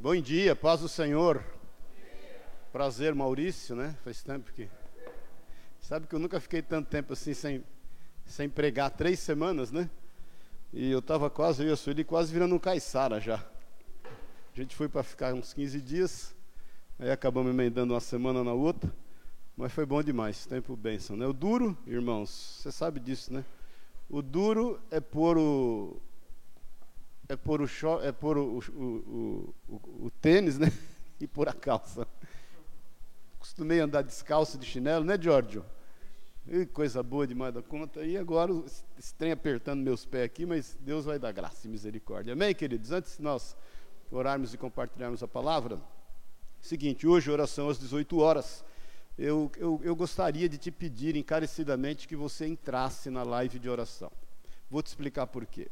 Bom dia, paz do Senhor. Prazer, Maurício, né? Faz tempo que. Sabe que eu nunca fiquei tanto tempo assim sem, sem pregar três semanas, né? E eu estava quase, eu e a Sueli, quase virando um caiçara já. A gente foi para ficar uns 15 dias, aí acabamos emendando uma semana na outra, mas foi bom demais, tempo bênção, né? O duro, irmãos, você sabe disso, né? O duro é pôr o, é pôr o, é pôr o, o, o, o tênis, né? E pôr a calça. Costumei andar descalço de chinelo, né, Giorgio? E coisa boa demais da conta. E agora trem apertando meus pés aqui, mas Deus vai dar graça e misericórdia. Amém, queridos? Antes de nós orarmos e compartilharmos a palavra, seguinte, hoje, oração às 18 horas. Eu, eu, eu gostaria de te pedir encarecidamente que você entrasse na live de oração. Vou te explicar por quê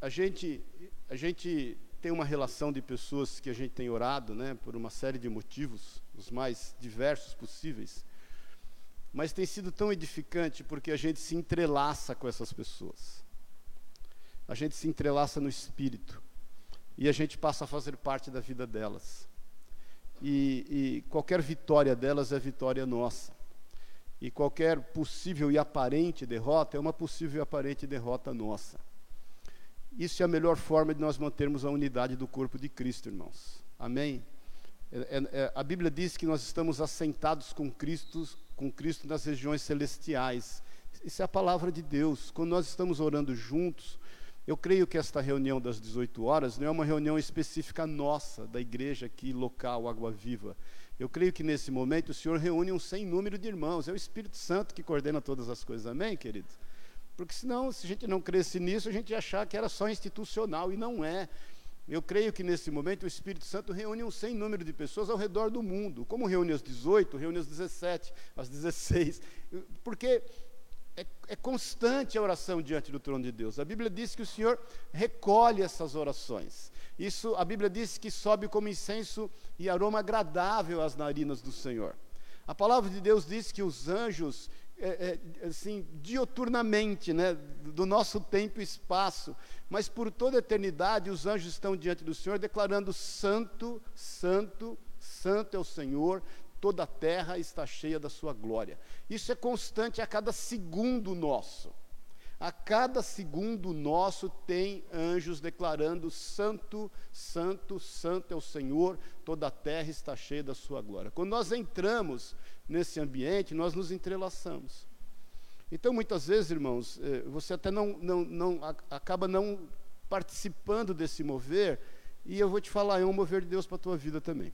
a gente, a gente tem uma relação de pessoas que a gente tem orado, né, por uma série de motivos, os mais diversos possíveis, mas tem sido tão edificante porque a gente se entrelaça com essas pessoas. A gente se entrelaça no espírito e a gente passa a fazer parte da vida delas. E, e qualquer vitória delas é vitória nossa. E qualquer possível e aparente derrota é uma possível e aparente derrota nossa. Isso é a melhor forma de nós mantermos a unidade do corpo de Cristo, irmãos. Amém? É, é, é, a Bíblia diz que nós estamos assentados com Cristo, com Cristo nas regiões celestiais. Isso é a palavra de Deus. Quando nós estamos orando juntos, eu creio que esta reunião das 18 horas não é uma reunião específica nossa, da igreja aqui, local, Água Viva. Eu creio que nesse momento o Senhor reúne um sem número de irmãos. É o Espírito Santo que coordena todas as coisas. Amém, queridos? Porque senão, se a gente não cresce nisso, a gente ia achar que era só institucional, e não é. Eu creio que nesse momento o Espírito Santo reúne um sem número de pessoas ao redor do mundo. Como reúne às 18, reúne às 17, às 16. Porque é, é, constante a oração diante do trono de Deus. A Bíblia diz que o Senhor recolhe essas orações. Isso, a Bíblia diz que sobe como incenso e aroma agradável às narinas do Senhor. A palavra de Deus diz que os anjos é, é, assim, dioturnamente, né, do nosso tempo e espaço, mas por toda a eternidade os anjos estão diante do Senhor declarando: Santo, Santo, Santo é o Senhor, toda a terra está cheia da sua glória. Isso é constante a cada segundo nosso. A cada segundo nosso tem anjos declarando: Santo, Santo, Santo é o Senhor, toda a terra está cheia da sua glória. Quando nós entramos nesse ambiente, nós nos entrelaçamos. Então, muitas vezes, irmãos, eh, você até não, não, não acaba não participando desse mover, e eu vou te falar, é um mover de Deus para a tua vida também.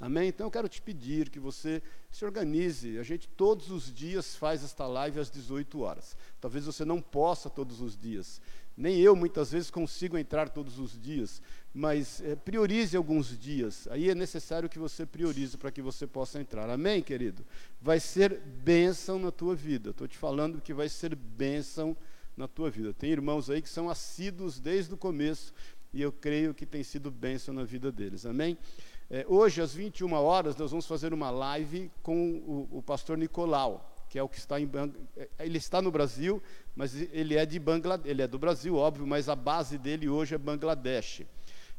Amém? Então eu quero te pedir que você se organize. A gente todos os dias faz esta live às 18 horas. Talvez você não possa todos os dias. Nem eu muitas vezes consigo entrar todos os dias, mas é, priorize alguns dias. Aí é necessário que você priorize para que você possa entrar. Amém, querido? Vai ser bênção na tua vida. Estou te falando que vai ser bênção na tua vida. Tem irmãos aí que são assíduos desde o começo e eu creio que tem sido bênção na vida deles. Amém? É, hoje, às 21 horas, nós vamos fazer uma live com o, o pastor Nicolau, que é o que está em Bang... É, ele está no Brasil, mas ele é de Bangladesh, ele é do Brasil, óbvio, mas a base dele hoje é Bangladesh.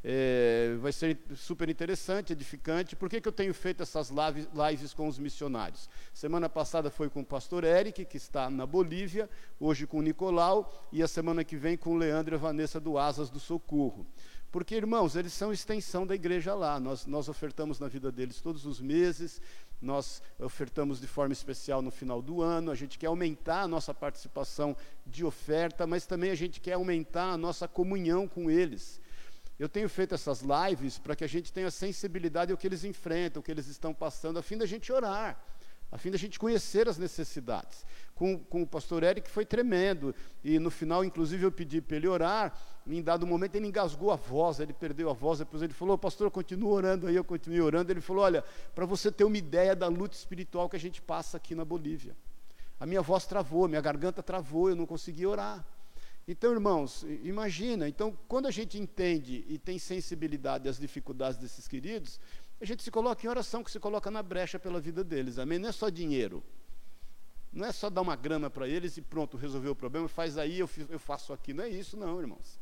É, vai ser super interessante, edificante. Por que, que eu tenho feito essas lives, lives com os missionários? Semana passada foi com o pastor Eric, que está na Bolívia, hoje com o Nicolau, e a semana que vem com o Leandro e a Vanessa do Asas do Socorro. Porque, irmãos, eles são extensão da igreja lá. Nós, nós ofertamos na vida deles todos os meses, nós ofertamos de forma especial no final do ano. A gente quer aumentar a nossa participação de oferta, mas também a gente quer aumentar a nossa comunhão com eles. Eu tenho feito essas lives para que a gente tenha sensibilidade ao que eles enfrentam, o que eles estão passando, a fim da gente orar a fim da gente conhecer as necessidades. Com, com o pastor Eric foi tremendo, e no final, inclusive, eu pedi para ele orar, em dado momento ele engasgou a voz, ele perdeu a voz, depois ele falou, pastor, continua orando, aí eu continuei orando, ele falou, olha, para você ter uma ideia da luta espiritual que a gente passa aqui na Bolívia. A minha voz travou, minha garganta travou, eu não consegui orar. Então, irmãos, imagina, então, quando a gente entende e tem sensibilidade às dificuldades desses queridos, a gente se coloca em oração, que se coloca na brecha pela vida deles, amém? Não é só dinheiro. Não é só dar uma grana para eles e pronto, resolveu o problema, faz aí, eu, eu faço aqui. Não é isso, não, irmãos.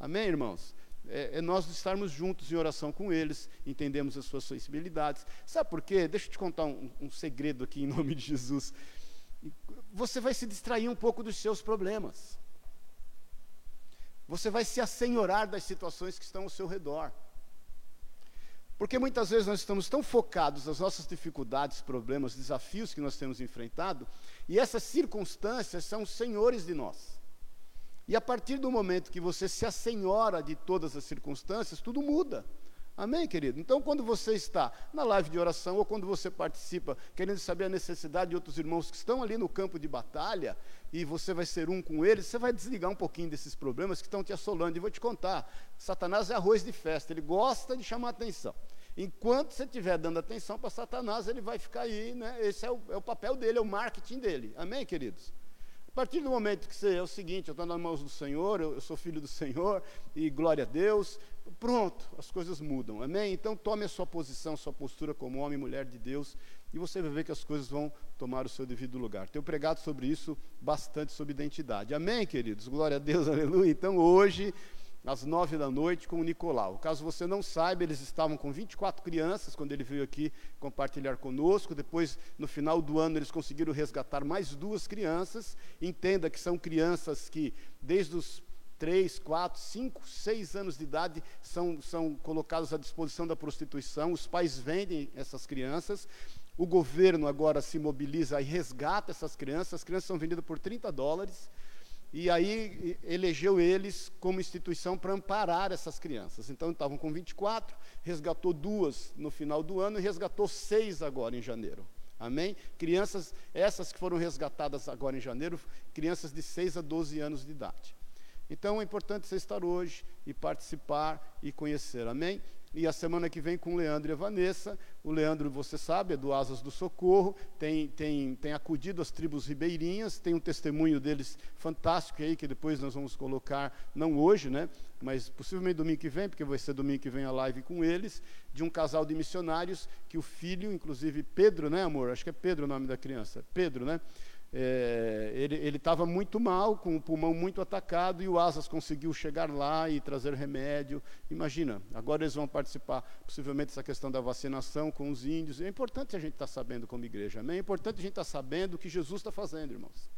Amém, irmãos? é, é, nós estarmos juntos em oração com eles, entendemos as suas sensibilidades. Sabe por quê? Deixa eu te contar um, um segredo aqui em nome de Jesus. Você vai se distrair um pouco dos seus problemas. Você vai se assenhorar das situações que estão ao seu redor. Porque muitas vezes nós estamos tão focados nas nossas dificuldades, problemas, desafios que nós temos enfrentado, e essas circunstâncias são senhores de nós. E a partir do momento que você se assenhora de todas as circunstâncias, tudo muda. Amém, querido? Então, quando você está na live de oração ou quando você participa querendo saber a necessidade de outros irmãos que estão ali no campo de batalha e você vai ser um com eles, você vai desligar um pouquinho desses problemas que estão te assolando. E vou te contar: Satanás é arroz de festa, ele gosta de chamar atenção. Enquanto você estiver dando atenção para Satanás, ele vai ficar aí, né? Esse é o, é o papel dele, é o marketing dele. Amém, queridos? A partir do momento que você é o seguinte, eu estou nas mãos do Senhor, eu, eu, sou filho do Senhor, e glória a Deus, pronto, as coisas mudam, amém? Então tome a sua posição, sua postura como homem e mulher de Deus, e você vai ver que as coisas vão tomar o seu devido lugar. Tenho pregado sobre isso bastante, sobre identidade, amém, queridos? Glória a Deus, aleluia. Então hoje às nove da noite com o Nicolau. Caso você não saiba, eles estavam com 24 crianças quando ele veio aqui compartilhar conosco. Depois, no final do ano, eles conseguiram resgatar mais duas crianças. Entenda que são crianças que, desde os três, quatro, cinco, seis anos de idade, são, são colocados à disposição da prostituição. Os pais vendem essas crianças. O governo agora se mobiliza e resgata essas crianças. As crianças são vendidas por 30 dólares e aí elegeu eles como instituição para amparar essas crianças. Então estavam com 24, resgatou duas no final do ano e resgatou seis agora em janeiro. Amém? Crianças, essas que foram resgatadas agora em janeiro, crianças de 6 a 12 anos de idade. Então é importante você estar hoje e participar e conhecer. Amém? E a semana que vem com o Leandro e a Vanessa. O Leandro, você sabe, é do Asas do Socorro, tem, tem, tem acudido as tribos ribeirinhas, tem um testemunho deles fantástico aí, que depois nós vamos colocar, não hoje, né? Mas possivelmente domingo que vem, porque vai ser domingo que vem a live com eles, de um casal de missionários que o filho, inclusive Pedro, né, amor? Acho que é Pedro o nome da criança. Pedro, né? É, ele estava muito mal, com o pulmão muito atacado, e o Asas conseguiu chegar lá e trazer remédio. Imagina, agora eles vão participar, possivelmente, dessa questão da vacinação com os índios. É importante a gente estar tá sabendo como igreja, amém? É importante a gente estar tá sabendo o que Jesus está fazendo, irmãos.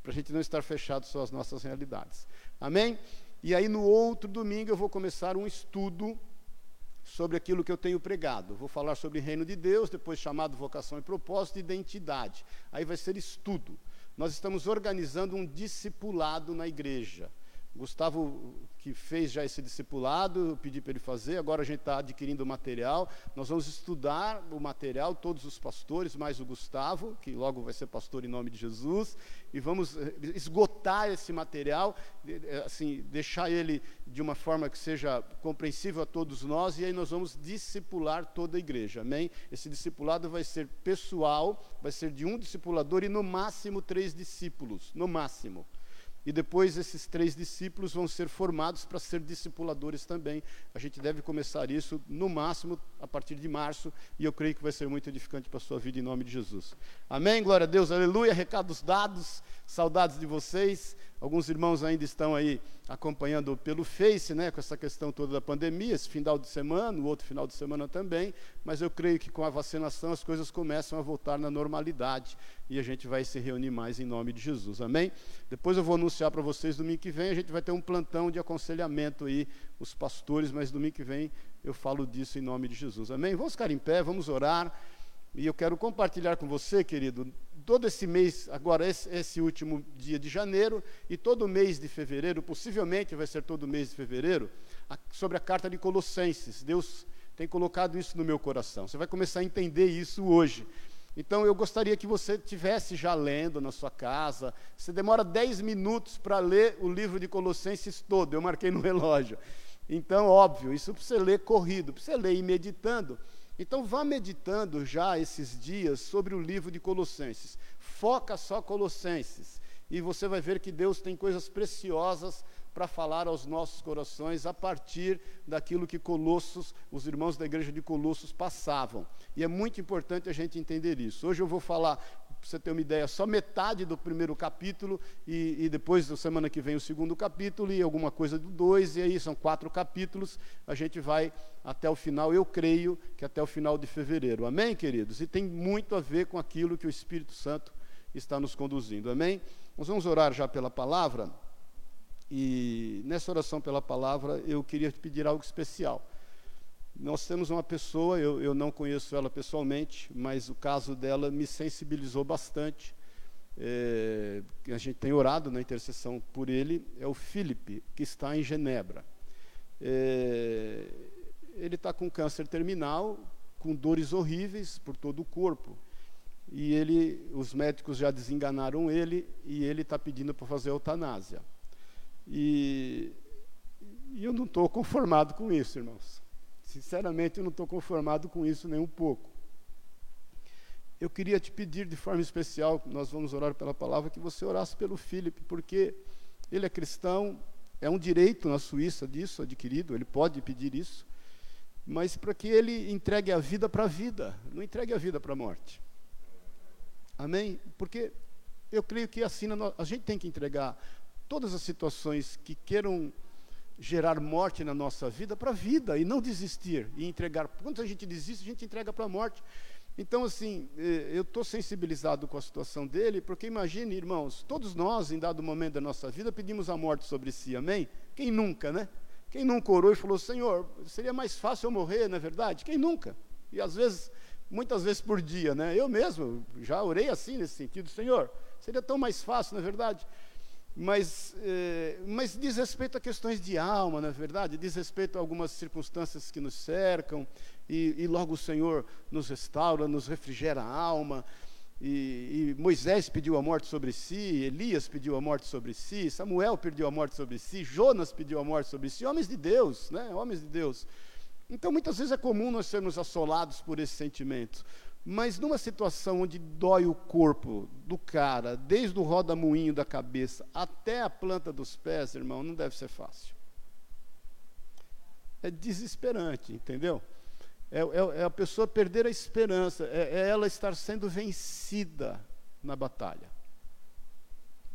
Para a gente não estar fechado só às nossas realidades. Amém? E aí, no outro domingo, eu vou começar um estudo sobre aquilo que eu tenho pregado. Vou falar sobre reino de Deus, depois chamado vocação e propósito, identidade. Aí vai ser estudo. Nós estamos organizando um discipulado na igreja. Gustavo, que fez já esse discipulado, eu pedi para ele fazer, agora a gente está adquirindo o material. Nós vamos estudar o material, todos os pastores, mais o Gustavo, que logo vai ser pastor em nome de Jesus, e vamos eh, esgotar esse material, assim, deixar ele de uma forma que seja compreensível a todos nós, e aí nós vamos discipular toda a igreja, amém? Esse discipulado vai ser pessoal, vai ser de um discipulador e no máximo três discípulos, no máximo. E depois esses três discípulos vão ser formados para ser discipuladores também. A gente deve começar isso no máximo a partir de março, e eu creio que vai ser muito edificante para a sua vida em nome de Jesus. Amém? Glória a Deus, aleluia. Recados dados, saudades de vocês. Alguns irmãos ainda estão aí acompanhando pelo Face, né, com essa questão toda da pandemia, esse final de semana, o outro final de semana também, mas eu creio que com a vacinação as coisas começam a voltar na normalidade e a gente vai se reunir mais em nome de Jesus. Amém? Depois eu vou anunciar para vocês domingo que vem, a gente vai ter um plantão de aconselhamento aí, os pastores, mas domingo que vem eu falo disso em nome de Jesus. Amém? Vamos ficar em pé, vamos orar. E eu quero compartilhar com você, querido, todo esse mês, agora esse, esse, último dia de janeiro e todo mês de fevereiro, possivelmente vai ser todo mês de fevereiro, a, sobre a carta de Colossenses. Deus tem colocado isso no meu coração. Você vai começar a entender isso hoje. Então eu gostaria que você tivesse já lendo na sua casa. Você demora 10 minutos para ler o livro de Colossenses todo. Eu marquei no relógio. Então, óbvio, isso para você ler corrido, para você ler e meditando. Então vá meditando já esses dias sobre o livro de Colossenses. Foca só Colossenses e você vai ver que Deus tem coisas preciosas para falar aos nossos corações a partir daquilo que Colossos, os irmãos da igreja de Colossos passavam. E é muito importante a gente entender isso. Hoje eu vou falar você ter uma ideia, só metade do primeiro capítulo, e, e depois, da semana que vem, o segundo capítulo, e alguma coisa do dois, e aí são quatro capítulos, a gente vai até o final, eu creio que até o final de fevereiro. Amém, queridos? E tem muito a ver com aquilo que o Espírito Santo está nos conduzindo. Amém? Nós vamos orar já pela palavra, e nessa oração pela palavra, eu queria te pedir algo especial. Nós temos uma pessoa, eu, eu não conheço ela pessoalmente, mas o caso dela me sensibilizou bastante. É, a gente tem orado na intercessão por ele, é o Felipe, que está em Genebra. É, ele está com câncer terminal, com dores horríveis por todo o corpo. E ele, os médicos já desenganaram ele e ele está pedindo para fazer eutanásia. E, e eu não estou conformado com isso, irmãos. Sinceramente, eu não estou conformado com isso nem um pouco. Eu queria te pedir de forma especial, nós vamos orar pela palavra, que você orasse pelo Felipe, porque ele é cristão, é um direito na Suíça disso adquirido, ele pode pedir isso, mas para que ele entregue a vida para a vida, não entregue a vida para a morte. Amém? Porque eu creio que assim a gente tem que entregar todas as situações que queiram gerar morte na nossa vida para a vida e não desistir e entregar. Quando a gente desiste, a gente entrega para a morte. Então, assim, eh, eu estou sensibilizado com a situação dele, porque imagine, irmãos, todos nós, em dado momento da nossa vida, pedimos a morte sobre si, amém? Quem nunca, né? Quem nunca orou e falou, Senhor, seria mais fácil eu morrer, não é verdade? Quem nunca? E às vezes, muitas vezes por dia, né? Eu mesmo já orei assim nesse sentido, Senhor, seria tão mais fácil, não é verdade? Mas, eh, mas diz respeito a questões de alma, na é verdade, diz respeito a algumas circunstâncias que nos cercam, e, e logo o Senhor nos restaura, nos refrigera a alma. E, e, Moisés pediu a morte sobre si, Elias pediu a morte sobre si, Samuel pediu a morte sobre si, Jonas pediu a morte sobre si, homens de Deus, né? Homens de Deus. Então, muitas vezes é comum nós sermos assolados por esses sentimentos. Mas numa situação onde dói o corpo do cara, desde o roda-moinho da cabeça até a planta dos pés, irmão, não deve ser fácil. É desesperante, entendeu? É, é, é a pessoa perder a esperança, é, é, ela estar sendo vencida na batalha.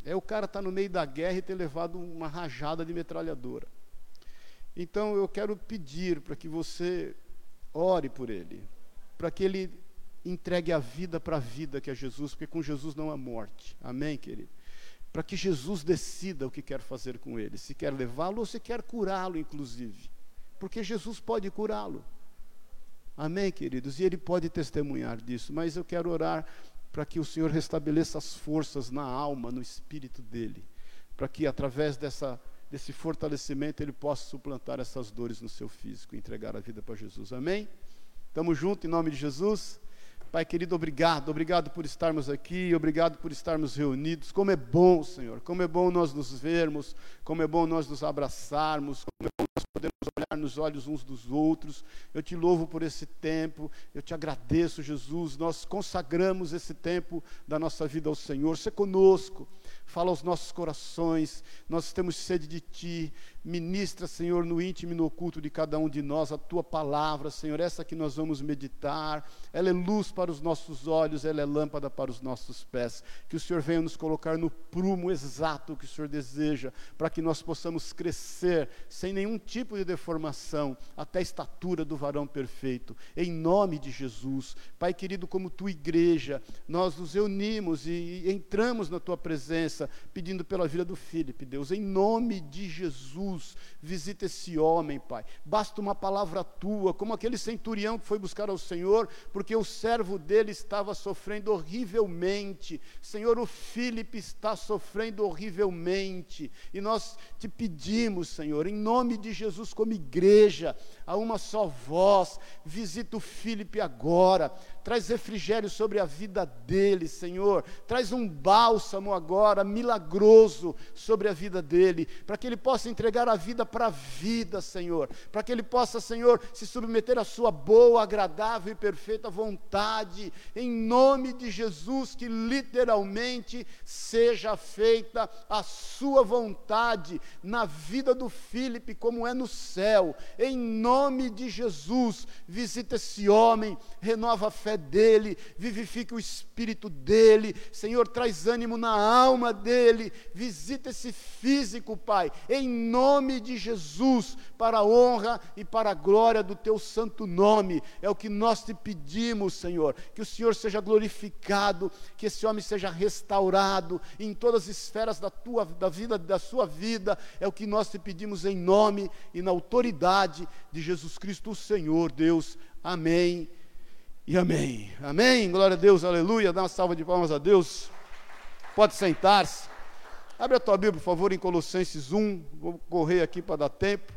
É o cara estar tá no meio da guerra e ter levado uma rajada de metralhadora. Então eu quero pedir para que você ore por ele, para que ele entregue a vida para a vida que é Jesus, porque com Jesus não há morte. Amém, querido? Para que Jesus decida o que quer fazer com ele, se quer levá-lo ou se quer curá-lo, inclusive. Porque Jesus pode curá-lo. Amém, queridos? E ele pode testemunhar disso, mas eu quero orar para que o Senhor restabeleça as forças na alma, no espírito dele, para que através dessa, desse fortalecimento ele possa suplantar essas dores no seu físico e entregar a vida para Jesus. Amém? Estamos juntos em nome de Jesus. Pai querido, obrigado, obrigado por estarmos aqui, obrigado por estarmos reunidos. Como é bom, Senhor, como é bom nós nos vermos, como é bom nós nos abraçarmos, como é bom nós podemos olhar nos olhos uns dos outros. Eu te louvo por esse tempo, eu te agradeço, Jesus. Nós consagramos esse tempo da nossa vida ao Senhor. Se conosco fala aos nossos corações, nós temos sede de Ti, ministra, Senhor, no íntimo e no oculto de cada um de nós a Tua palavra, Senhor, essa que nós vamos meditar, ela é luz para os nossos olhos, ela é lâmpada para os nossos pés, que o Senhor venha nos colocar no prumo exato que o Senhor deseja, para que nós possamos crescer sem nenhum tipo de deformação, até a estatura do varão perfeito, em nome de Jesus, Pai querido, como Tua igreja, nós nos reunimos e entramos na Tua presença, pedindo pela vida do Felipe, Deus, em nome de Jesus, visita esse homem, Pai. Basta uma palavra tua, como aquele centurião que foi buscar ao Senhor, porque o servo dele estava sofrendo horrivelmente. Senhor, o Felipe está sofrendo horrivelmente, e nós te pedimos, Senhor, em nome de Jesus, como igreja, a uma só voz, visita o Felipe agora, traz refrigério sobre a vida dele, Senhor, traz um bálsamo agora milagroso sobre a vida dele, para que ele possa entregar a vida para a vida, Senhor, para que ele possa, Senhor, se submeter à sua boa, agradável e perfeita vontade, em nome de Jesus, que literalmente seja feita a sua vontade na vida do Filipe, como é no céu, em nome de Jesus, visita esse homem, renova a fé dele, vivifique o espírito dele, Senhor, traz ânimo na alma dele, visita esse físico, Pai, em nome de Jesus, para a honra e para a glória do teu santo nome. É o que nós te pedimos, Senhor, que o Senhor seja glorificado, que esse homem seja restaurado em todas as esferas da tua da vida da sua vida. É o que nós te pedimos em nome e na autoridade de Jesus Cristo, o Senhor, Deus. Amém. E amém. Amém. Glória a Deus. Aleluia. Dá uma salva de palmas a Deus. Pode sentar-se. Abre a tua Bíblia, por favor, em Colossenses 1. Vou correr aqui para dar tempo.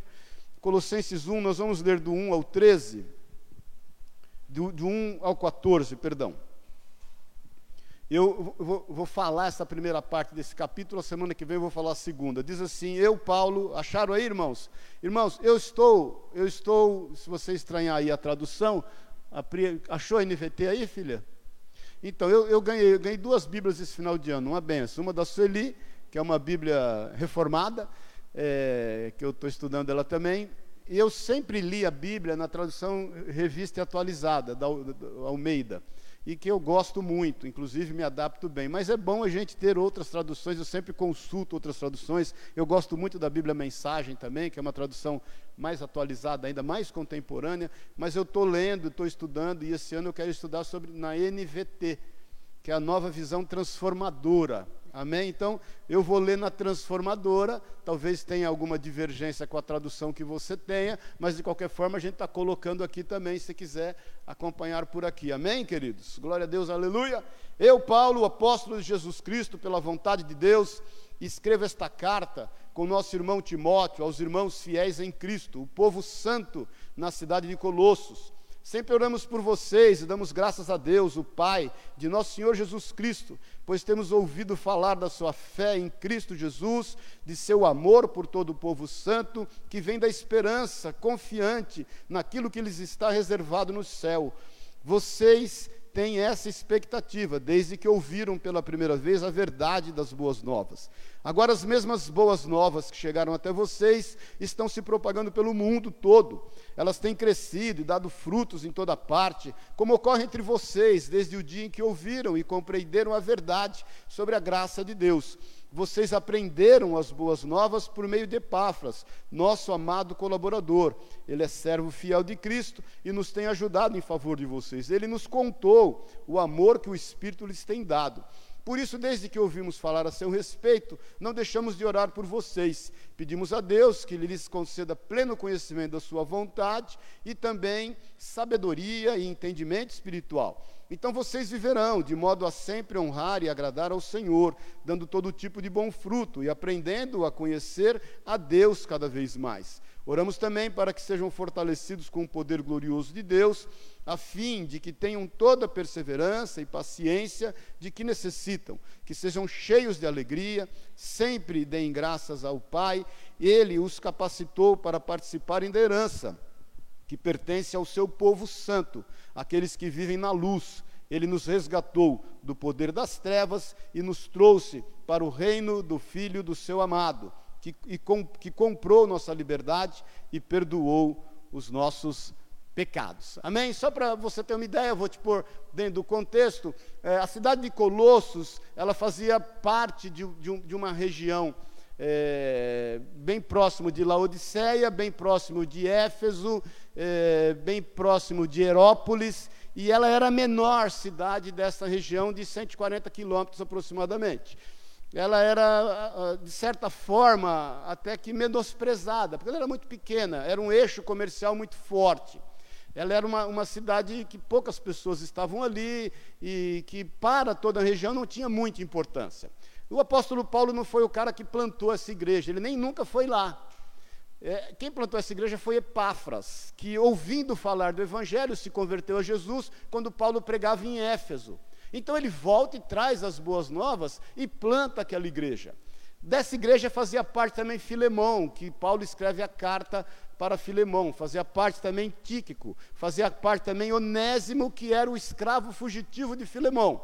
Colossenses 1, nós vamos ler do 1 ao 13. Do, do 1 ao 14, perdão. Eu vou, vou, falar essa primeira parte desse capítulo, a semana que vem eu vou falar a segunda. Diz assim: Eu, Paulo, acharam aí, irmãos? Irmãos, eu estou, eu estou, se você estranhar aí a tradução, a, achou a NVT aí, filha? Então, eu, eu, ganhei, eu ganhei duas Bíblias esse final de ano, uma benção, uma da Sueli que é uma Bíblia reformada, é, que eu estou estudando ela também. E eu sempre li a Bíblia na tradução revista e atualizada, da, da Almeida, e que eu gosto muito, inclusive me adapto bem. Mas é bom a gente ter outras traduções, eu sempre consulto outras traduções. Eu gosto muito da Bíblia Mensagem também, que é uma tradução mais atualizada, ainda mais contemporânea. Mas eu estou lendo, estou estudando, e esse ano eu quero estudar sobre na NVT, que é a nova visão transformadora Amém? Então, eu vou ler na transformadora, talvez tenha alguma divergência com a tradução que você tenha, mas de qualquer forma a gente está colocando aqui também, se quiser acompanhar por aqui. Amém, queridos? Glória a Deus, aleluia. Eu, Paulo, apóstolo de Jesus Cristo, pela vontade de Deus, escrevo esta carta com nosso irmão Timóteo, aos irmãos fiéis em Cristo, o povo santo na cidade de Colossos Sempre oramos por vocês e damos graças a Deus, o Pai de nosso Senhor Jesus Cristo, pois temos ouvido falar da sua fé em Cristo Jesus, de seu amor por todo o povo santo, que vem da esperança confiante naquilo que lhes está reservado no céu. Vocês têm essa expectativa, desde que ouviram pela primeira vez a verdade das boas novas. Agora, as mesmas boas novas que chegaram até vocês estão se propagando pelo mundo todo. Elas têm crescido e dado frutos em toda parte, como ocorre entre vocês desde o dia em que ouviram e compreenderam a verdade sobre a graça de Deus. Vocês aprenderam as boas novas por meio de Epáfras, nosso amado colaborador. Ele é servo fiel de Cristo e nos tem ajudado em favor de vocês. Ele nos contou o amor que o Espírito lhes tem dado. Por isso, desde que ouvimos falar a seu respeito, não deixamos de orar por vocês. Pedimos a Deus que lhes conceda pleno conhecimento da sua vontade e também sabedoria e entendimento espiritual. Então vocês viverão de modo a sempre honrar e agradar ao Senhor, dando todo tipo de bom fruto e aprendendo a conhecer a Deus cada vez mais. Oramos também para que sejam fortalecidos com o poder glorioso de Deus a fim de que tenham toda a perseverança e paciência de que necessitam, que sejam cheios de alegria, sempre deem graças ao Pai, ele os capacitou para participarem da herança que pertence ao seu povo santo, aqueles que vivem na luz. Ele nos resgatou do poder das trevas e nos trouxe para o reino do Filho do seu amado, que, com, que comprou nossa liberdade e perdoou os nossos pecados. Amém? Só para você ter uma ideia, eu vou te pôr dentro do contexto. É, a cidade de Colossos, ela fazia parte de, de, um, de uma região é, bem próximo de Laodiceia, bem próximo de Éfeso, é, bem próximo de Herópolis, e ela era a menor cidade dessa região, de 140 quilômetros aproximadamente. Ela era, de certa forma, até que menosprezada, porque ela era muito pequena, era um eixo comercial muito forte. Ela era uma, uma cidade que poucas pessoas estavam ali e que para toda a região não tinha muita importância. O apóstolo Paulo não foi o cara que plantou essa igreja, ele nem nunca foi lá. É, quem plantou essa igreja foi Epáfras, que ouvindo falar do evangelho se converteu a Jesus quando Paulo pregava em Éfeso. Então ele volta e traz as boas novas e planta aquela igreja. Dessa igreja fazia parte também Filemão, que Paulo escreve a carta para Filemão, fazia parte também Tíquico, fazia parte também Onésimo, que era o escravo fugitivo de Filemão.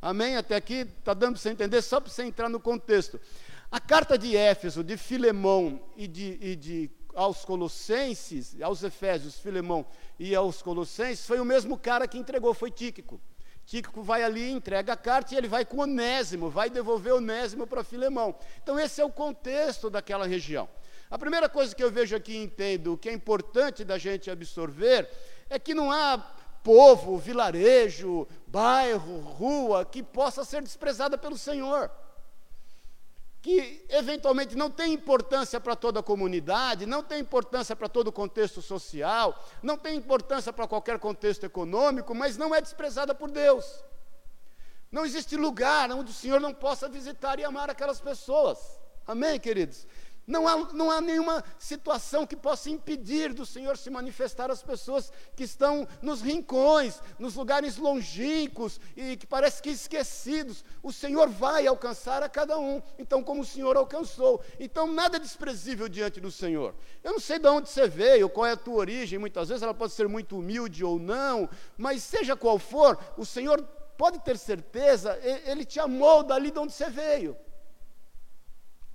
Amém? Até aqui está dando para você entender, só para você entrar no contexto. A carta de Éfeso, de Filemão e de, e de aos Colossenses, aos Efésios, Filemão e aos Colossenses, foi o mesmo cara que entregou, foi Tíquico. Tíquico vai ali, entrega a carta e ele vai com Onésimo, vai devolver Onésimo para Filemão. Então, esse é o contexto daquela região. A primeira coisa que eu vejo aqui e entendo, que é importante da gente absorver, é que não há povo, vilarejo, bairro, rua que possa ser desprezada pelo Senhor. Que eventualmente não tem importância para toda a comunidade, não tem importância para todo o contexto social, não tem importância para qualquer contexto econômico, mas não é desprezada por Deus. Não existe lugar onde o Senhor não possa visitar e amar aquelas pessoas. Amém, queridos? Não há, não há nenhuma situação que possa impedir do Senhor se manifestar às pessoas que estão nos rincões, nos lugares longínquos e que parece que esquecidos. O Senhor vai alcançar a cada um, então, como o Senhor alcançou. Então, nada é desprezível diante do Senhor. Eu não sei de onde você veio, qual é a tua origem, muitas vezes ela pode ser muito humilde ou não, mas seja qual for, o Senhor pode ter certeza, Ele te amou dali de onde você veio.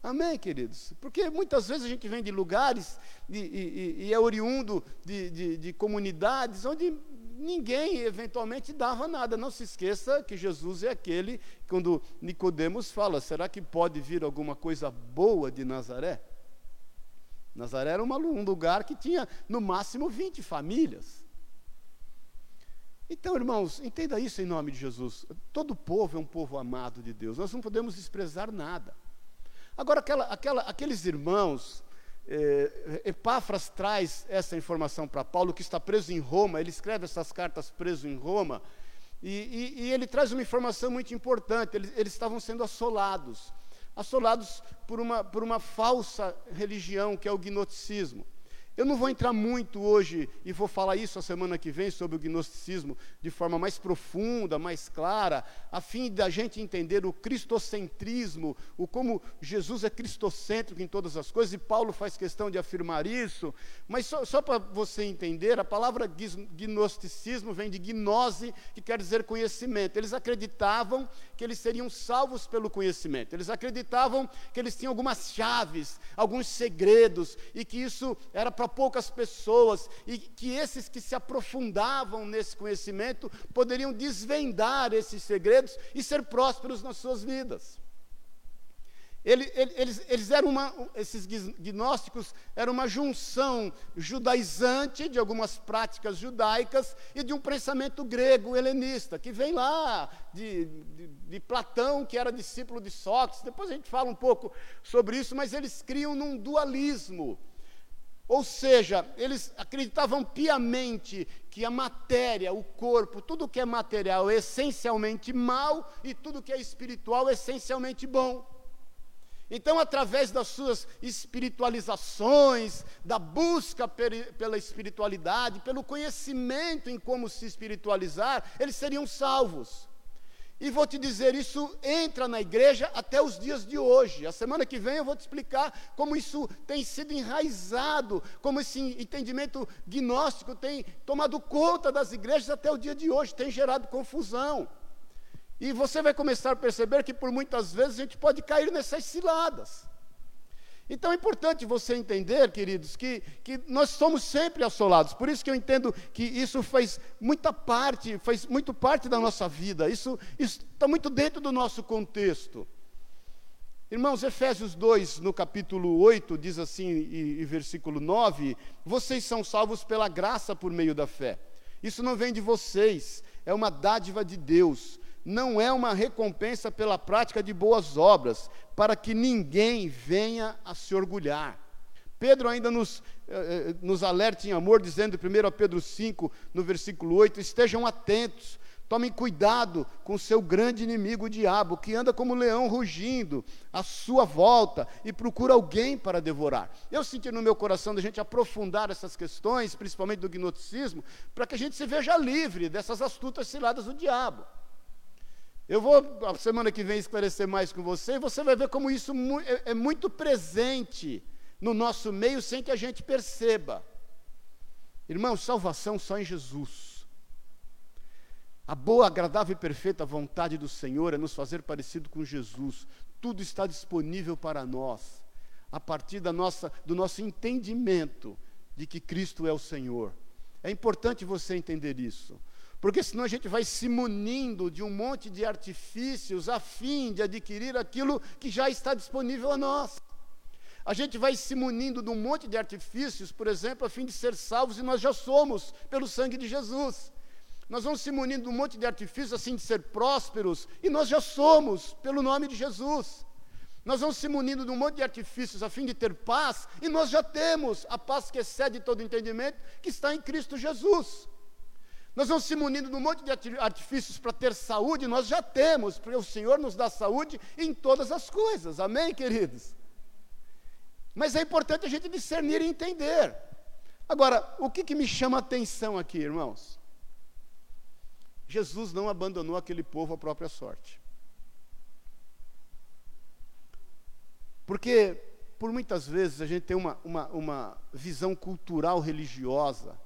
Amém, queridos? Porque muitas vezes a gente vem de lugares e, e, e é oriundo de, de, de, comunidades onde ninguém eventualmente dava nada. Não se esqueça que Jesus é aquele, quando Nicodemos fala, será que pode vir alguma coisa boa de Nazaré? Nazaré era um lugar que tinha no máximo 20 famílias. Então, irmãos, entenda isso em nome de Jesus. Todo povo é um povo amado de Deus. Nós não podemos desprezar nada. Agora, aquela, aquela, aqueles irmãos, eh, Epáfras traz essa informação para Paulo, que está preso em Roma, ele escreve essas cartas preso em Roma, e, e, e ele traz uma informação muito importante: eles, eles estavam sendo assolados assolados por uma, por uma falsa religião, que é o gnosticismo. Eu não vou entrar muito hoje e vou falar isso a semana que vem sobre o gnosticismo de forma mais profunda, mais clara, a fim da gente entender o cristocentrismo, o como Jesus é cristocêntrico em todas as coisas, e Paulo faz questão de afirmar isso. Mas só, só para você entender, a palavra gnosticismo vem de gnose, que quer dizer conhecimento. Eles acreditavam que eles seriam salvos pelo conhecimento. Eles acreditavam que eles tinham algumas chaves, alguns segredos, e que isso era para para poucas pessoas, e que esses que se aprofundavam nesse conhecimento poderiam desvendar esses segredos e ser prósperos nas suas vidas. Ele, ele, eles, eles eram uma, esses gnósticos eram uma junção judaizante de algumas práticas judaicas e de um pensamento grego helenista, que vem lá de, de, de Platão, que era discípulo de Sócrates. Depois a gente fala um pouco sobre isso, mas eles criam num dualismo ou seja, eles acreditavam piamente que a matéria, o corpo, tudo que é material é essencialmente mal e tudo que é espiritual é essencialmente bom. Então, através das suas espiritualizações, da busca pela espiritualidade, pelo conhecimento em como se espiritualizar, eles seriam salvos. E vou te dizer, isso entra na igreja até os dias de hoje. A semana que vem eu vou te explicar como isso tem sido enraizado, como esse entendimento gnóstico tem tomado conta das igrejas até o dia de hoje, tem gerado confusão. E você vai começar a perceber que por muitas vezes a gente pode cair nessas ciladas. Então é importante você entender, queridos, que, que nós somos sempre assolados. Por isso que eu entendo que isso faz muita parte, faz muito parte da nossa vida. Isso está muito dentro do nosso contexto. Irmãos, Efésios 2, no capítulo 8, diz assim, e, e versículo 9: Vocês são salvos pela graça por meio da fé. Isso não vem de vocês, é uma dádiva de Deus não é uma recompensa pela prática de boas obras, para que ninguém venha a se orgulhar. Pedro ainda nos, eh, eh nos alerta em amor, dizendo em 1 Pedro 5, no versículo 8: estejam atentos, tomem cuidado com o seu grande inimigo, o diabo, que anda como um leão rugindo à sua volta e procura alguém para devorar. Eu senti no meu coração da gente aprofundar essas questões, principalmente do gnosticismo, para que a gente se veja livre dessas astutas ciladas do diabo. Eu vou, a semana que vem, esclarecer mais com você, e você vai ver como isso é, é muito presente no nosso meio sem que a gente perceba. Irmão, salvação só em Jesus. A boa, agradável e perfeita vontade do Senhor é nos fazer parecido com Jesus. Tudo está disponível para nós, a partir da nossa, do nosso entendimento de que Cristo é o Senhor. É importante você entender isso. Porque senão a gente vai se munindo de um monte de artifícios a fim de adquirir aquilo que já está disponível a nós. A gente vai se munindo de um monte de artifícios, por exemplo, a fim de ser salvos, e nós já somos, pelo sangue de Jesus. Nós vamos se munindo de um monte de artifícios, assim, de ser prósperos, e nós já somos, pelo nome de Jesus. Nós vamos se munindo de um monte de artifícios a fim de ter paz, e nós já temos a paz que excede todo entendimento, que está em Cristo Jesus. Nós vamos se munindo de um monte de artifícios para ter saúde, nós já temos, porque o Senhor nos dá saúde em todas as coisas, amém, queridos? Mas é importante a gente discernir e entender. Agora, o que, que me chama a atenção aqui, irmãos? Jesus não abandonou aquele povo à própria sorte. Porque, por muitas vezes, a gente tem uma, uma, uma visão cultural religiosa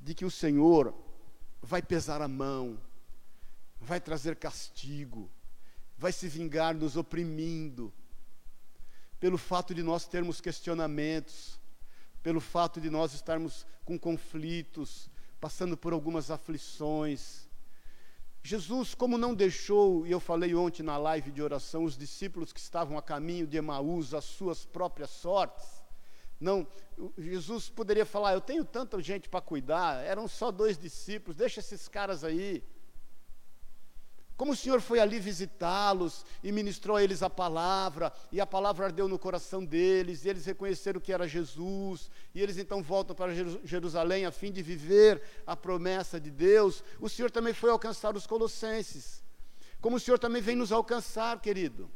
de que o Senhor vai pesar a mão, vai trazer castigo, vai se vingar nos oprimindo, pelo fato de nós termos questionamentos, pelo fato de nós estarmos com conflitos, passando por algumas aflições. Jesus, como não deixou, e eu falei ontem na live de oração, os discípulos que estavam a caminho de Emaús, as suas próprias sortes, não, Jesus poderia falar: Eu tenho tanta gente para cuidar, eram só dois discípulos, deixa esses caras aí. Como o Senhor foi ali visitá-los e ministrou a eles a palavra, e a palavra ardeu no coração deles, e eles reconheceram que era Jesus, e eles então voltam para Jerusalém a fim de viver a promessa de Deus. O Senhor também foi alcançar os colossenses, como o Senhor também vem nos alcançar, querido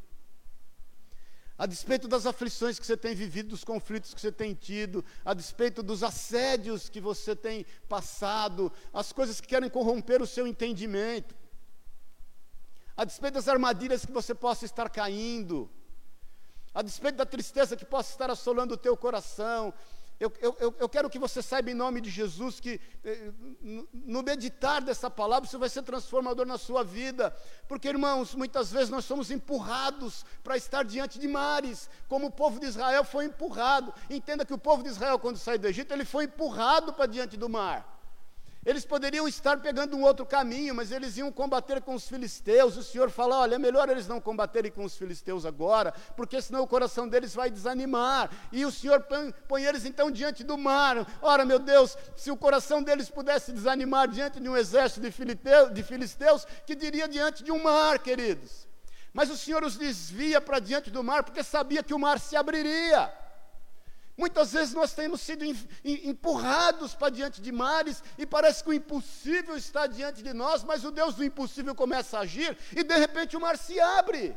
a despeito das aflições que você tem vivido, dos conflitos que você tem tido, a despeito dos assédios que você tem passado, as coisas que querem corromper o seu entendimento, a despeito das armadilhas que você possa estar caindo, a despeito da tristeza que possa estar assolando o teu coração, eu, eu, eu quero que você saiba em nome de Jesus que eh, no meditar dessa palavra isso vai ser transformador na sua vida, porque irmãos, muitas vezes nós somos empurrados para estar diante de mares, como o povo de Israel foi empurrado. Entenda que o povo de Israel, quando saiu do Egito, ele foi empurrado para diante do mar. Eles poderiam estar pegando um outro caminho, mas eles iam combater com os filisteus. O Senhor fala: olha, é melhor eles não combaterem com os filisteus agora, porque senão o coração deles vai desanimar. E o Senhor põe, eles então diante do mar. Ora, meu Deus, se o coração deles pudesse desanimar diante de um exército de, filisteu, de filisteus, que diria diante de um mar, queridos? Mas o Senhor os desvia para diante do mar, porque sabia que o mar se abriria. Muitas vezes nós temos sido empurrados para diante de mares e parece que o impossível está diante de nós, mas o Deus do impossível começa a agir e de repente o mar se abre.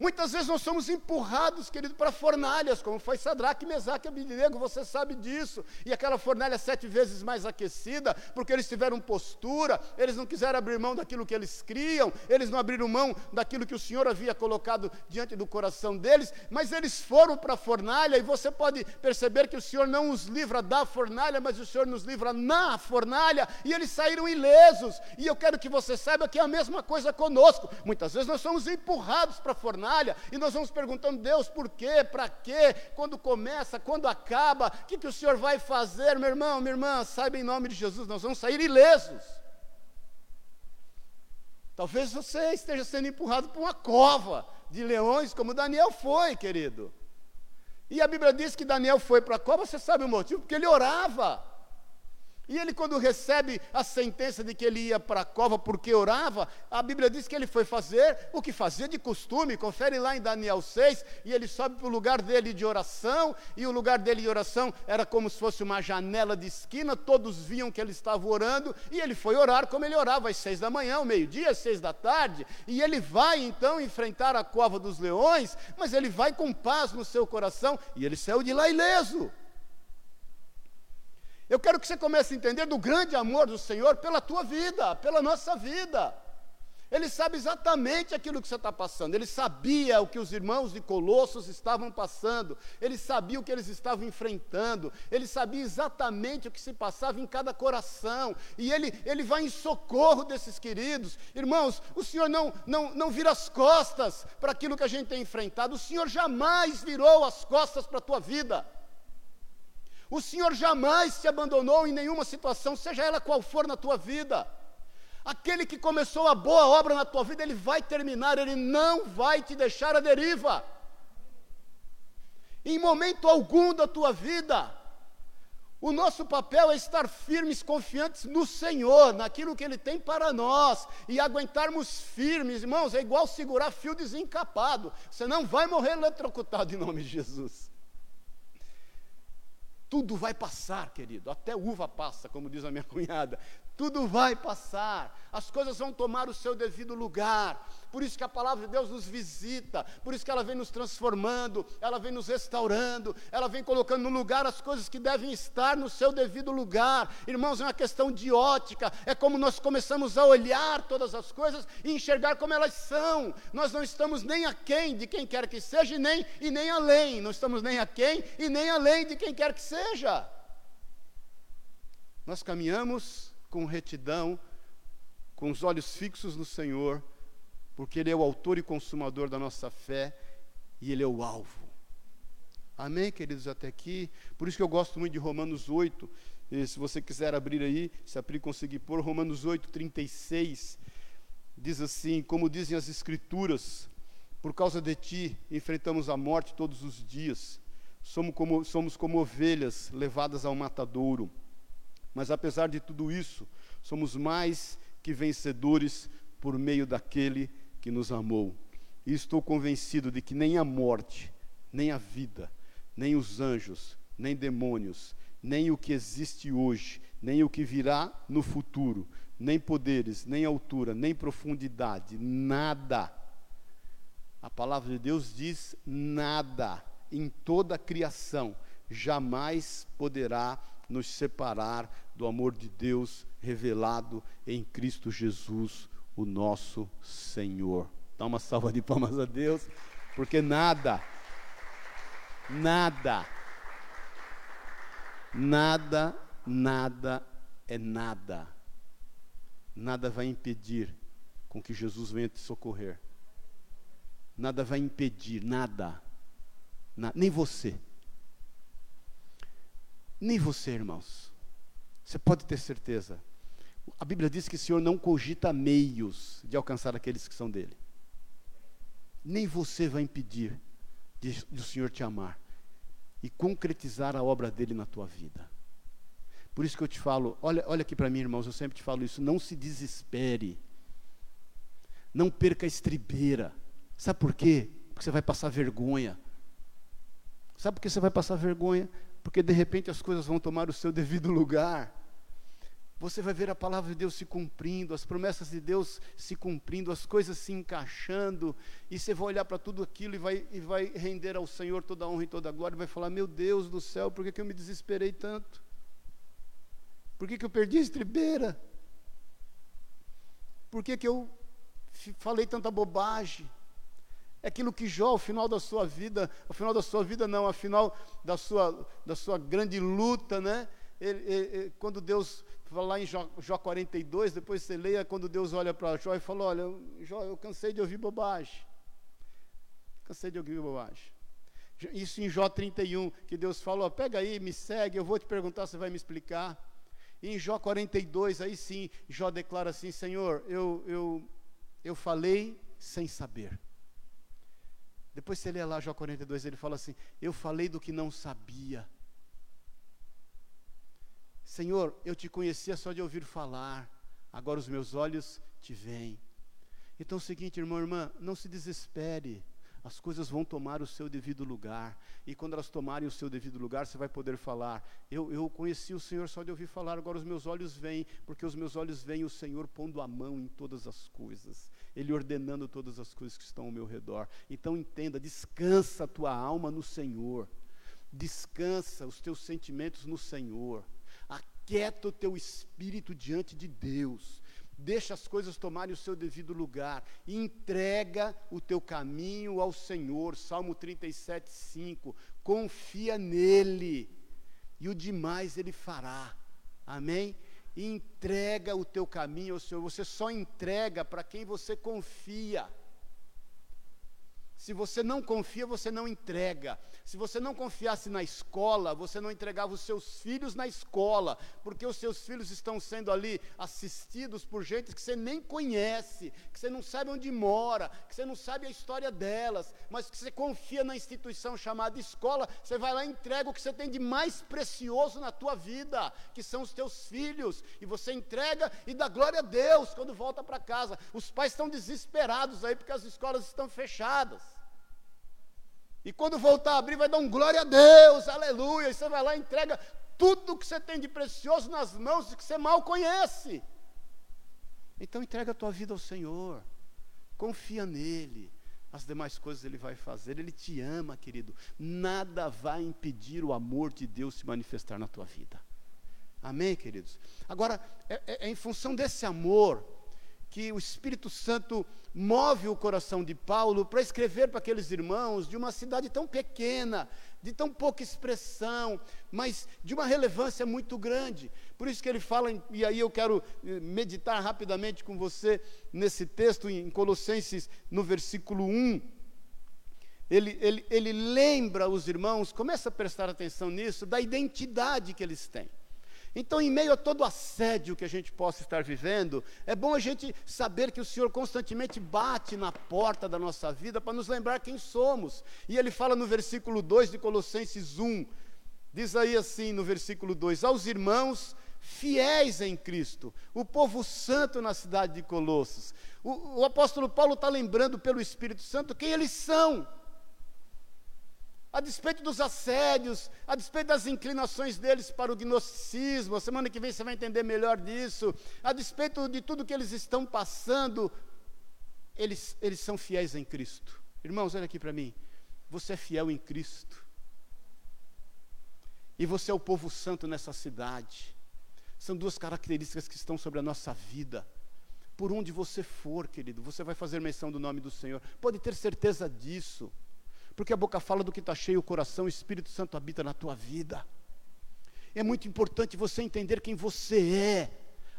Muitas vezes nós somos empurrados, querido, para fornalhas, como foi Sadraque, Mesaque e Abednego, você sabe disso. E aquela fornalha sete vezes mais aquecida, porque eles tiveram postura, eles não quiseram abrir mão daquilo que eles criam, eles não abriram mão daquilo que o Senhor havia colocado diante do coração deles, mas eles foram para a fornalha, e você pode perceber que o Senhor não os livra da fornalha, mas o Senhor nos livra na fornalha, e eles saíram ilesos. E eu quero que você saiba que é a mesma coisa conosco. Muitas vezes nós somos empurrados para a fornalha, fornalha, e nós vamos perguntando, Deus, por quê, para quê, quando começa, quando acaba, o que, que o Senhor vai fazer, meu irmão, minha irmã, saiba em nome de Jesus, nós vamos sair ilesos. Talvez você esteja sendo empurrado para uma cova de leões, como Daniel foi, querido. E a Bíblia diz que Daniel foi para a cova, você sabe o motivo? Porque ele orava. E ele, quando recebe a sentença de que ele ia para a cova porque orava, a Bíblia diz que ele foi fazer o que fazia de costume. Confere lá em Daniel 6, e ele sobe para o lugar dele de oração, e o lugar dele de oração era como se fosse uma janela de esquina, todos viam que ele estava orando, e ele foi orar como ele orava às seis da manhã, ao meio-dia, às seis da tarde, e ele vai então enfrentar a cova dos leões, mas ele vai com paz no seu coração, e ele saiu de lá ileso. Eu quero que você comece a entender do grande amor do Senhor pela tua vida, pela nossa vida. Ele sabe exatamente aquilo que você está passando. Ele sabia o que os irmãos de Colossos estavam passando. Ele sabia o que eles estavam enfrentando. Ele sabia exatamente o que se passava em cada coração. E ele, ele vai em socorro desses queridos. Irmãos, o Senhor não, não, não vira as costas para aquilo que a gente tem enfrentado. O Senhor jamais virou as costas para a tua vida. O Senhor jamais te abandonou em nenhuma situação, seja ela qual for na tua vida. Aquele que começou a boa obra na tua vida, ele vai terminar, ele não vai te deixar à deriva. Em momento algum da tua vida, o nosso papel é estar firmes, confiantes no Senhor, naquilo que Ele tem para nós, e aguentarmos firmes, irmãos, é igual segurar fio desencapado, você não vai morrer eletrocutado em nome de Jesus. Tudo vai passar, querido, até uva passa, como diz a minha cunhada. Tudo vai passar, as coisas vão tomar o seu devido lugar. Por isso que a palavra de Deus nos visita, por isso que ela vem nos transformando, ela vem nos restaurando, ela vem colocando no lugar as coisas que devem estar no seu devido lugar. Irmãos, é uma questão de ótica, é como nós começamos a olhar todas as coisas e enxergar como elas são. Nós não estamos nem aquém de quem quer que seja e nem, e nem além, não estamos nem aquém e nem além de quem quer que seja. Nós caminhamos com retidão, com os olhos fixos no Senhor, porque Ele é o autor e consumador da nossa fé e Ele é o alvo. Amém, queridos, até aqui. Por isso que eu gosto muito de Romanos 8. E se você quiser abrir aí, se abrir conseguir pôr, Romanos 8, 36, diz assim: Como dizem as Escrituras, por causa de ti enfrentamos a morte todos os dias, somos como, somos como ovelhas levadas ao matadouro. Mas apesar de tudo isso, somos mais que vencedores por meio daquele que nos amou. E estou convencido de que nem a morte, nem a vida, nem os anjos, nem demônios, nem o que existe hoje, nem o que virá no futuro, nem poderes, nem altura, nem profundidade, nada. A palavra de Deus diz nada em toda a criação jamais poderá nos separar do amor de Deus revelado em Cristo Jesus, o nosso Senhor. Dá uma salva de palmas a Deus, porque nada, nada, nada, nada é nada. Nada vai impedir com que Jesus venha te socorrer. Nada vai impedir, nada. Na, nem você. Nem você, irmãos. Você pode ter certeza. A Bíblia diz que o Senhor não cogita meios de alcançar aqueles que são dele. Nem você vai impedir de, de o Senhor te amar e concretizar a obra dele na tua vida. Por isso que eu te falo, olha, olha aqui para mim, irmãos, eu sempre te falo isso, não se desespere. Não perca a estribeira. Sabe por quê? Porque você vai passar vergonha. Sabe por que você vai passar vergonha? porque de repente as coisas vão tomar o seu devido lugar. Você vai ver a palavra de Deus se cumprindo, as promessas de Deus se cumprindo, as coisas se encaixando, e você vai olhar para tudo aquilo e vai, e vai render ao Senhor toda a honra e toda a glória, e vai falar: Meu Deus do céu, por que, que eu me desesperei tanto? Por que, que eu perdi a estribeira? Por que, que eu falei tanta bobagem? É aquilo que Jó, ao final da sua vida, ao final da sua vida não, ao final da sua, da sua grande luta, né? Ele, ele, quando Deus lá em Jó, Jó 42, depois você leia quando Deus olha para Jó e fala: Olha, Jó, eu cansei de ouvir bobagem. Cansei de ouvir bobagem. Isso em Jó 31, que Deus falou: Pega aí, me segue, eu vou te perguntar, você vai me explicar. E em Jó 42, aí sim, Jó declara assim: Senhor, eu, eu, eu falei sem saber. Depois você lê lá Jó 42, ele fala assim: Eu falei do que não sabia. Senhor, eu te conhecia só de ouvir falar, agora os meus olhos te veem. Então é o seguinte, irmão, irmã, não se desespere as coisas vão tomar o seu devido lugar. E quando elas tomarem o seu devido lugar, você vai poder falar: eu, eu conheci o Senhor só de ouvir falar, agora os meus olhos veem, porque os meus olhos veem o Senhor pondo a mão em todas as coisas, Ele ordenando todas as coisas que estão ao meu redor. Então entenda: descansa a tua alma no Senhor, descansa os teus sentimentos no Senhor, aquieta o teu espírito diante de Deus. Deixa as coisas tomarem o seu devido lugar, entrega o teu caminho ao Senhor, Salmo 37, 5, confia nele, e o demais ele fará, amém? Entrega o teu caminho ao Senhor, você só entrega para quem você confia. Se você não confia, você não entrega. Se você não confiasse na escola, você não entregava os seus filhos na escola, porque os seus filhos estão sendo ali assistidos por gente que você nem conhece, que você não sabe onde mora, que você não sabe a história delas, mas que você confia na instituição chamada escola, você vai lá e entrega o que você tem de mais precioso na tua vida, que são os teus filhos, e você entrega e dá glória a Deus quando volta para casa. Os pais estão desesperados aí porque as escolas estão fechadas. E quando voltar a abrir, vai dar um glória a Deus, aleluia. E você vai lá e entrega tudo que você tem de precioso nas mãos que você mal conhece. Então entrega a tua vida ao Senhor. Confia nele. As demais coisas ele vai fazer. Ele te ama, querido. Nada vai impedir o amor de Deus se manifestar na tua vida. Amém, queridos? Agora, é, é, é em função desse amor que o Espírito Santo move o coração de Paulo para escrever para aqueles irmãos de uma cidade tão pequena, de tão pouca expressão, mas de uma relevância muito grande. Por isso que ele fala, e aí eu quero eh, meditar rapidamente com você nesse texto em Colossenses, no versículo 1. Ele, ele, ele lembra os irmãos, começa a prestar atenção nisso, da identidade que eles têm. Então, em meio a todo assédio que a gente possa estar vivendo, é bom a gente saber que o Senhor constantemente bate na porta da nossa vida para nos lembrar quem somos. E ele fala no versículo 2 de Colossenses 1, diz aí assim no versículo 2: Aos irmãos fiéis em Cristo, o povo santo na cidade de Colossos. O, o apóstolo Paulo está lembrando pelo Espírito Santo quem eles são a despeito dos assédios, a despeito das inclinações deles para o gnosticismo, a semana que vem você vai entender melhor disso, a despeito de tudo que eles estão passando, eles, eles são fiéis em Cristo. Irmãos, olha aqui para mim. Você é fiel em Cristo. E você é o povo santo nessa cidade. São duas características que estão sobre a nossa vida. Por onde você for, querido, você vai fazer menção do nome do Senhor. Pode ter certeza disso. Porque a boca fala do que está cheio o coração, o Espírito Santo habita na tua vida. É muito importante você entender quem você é,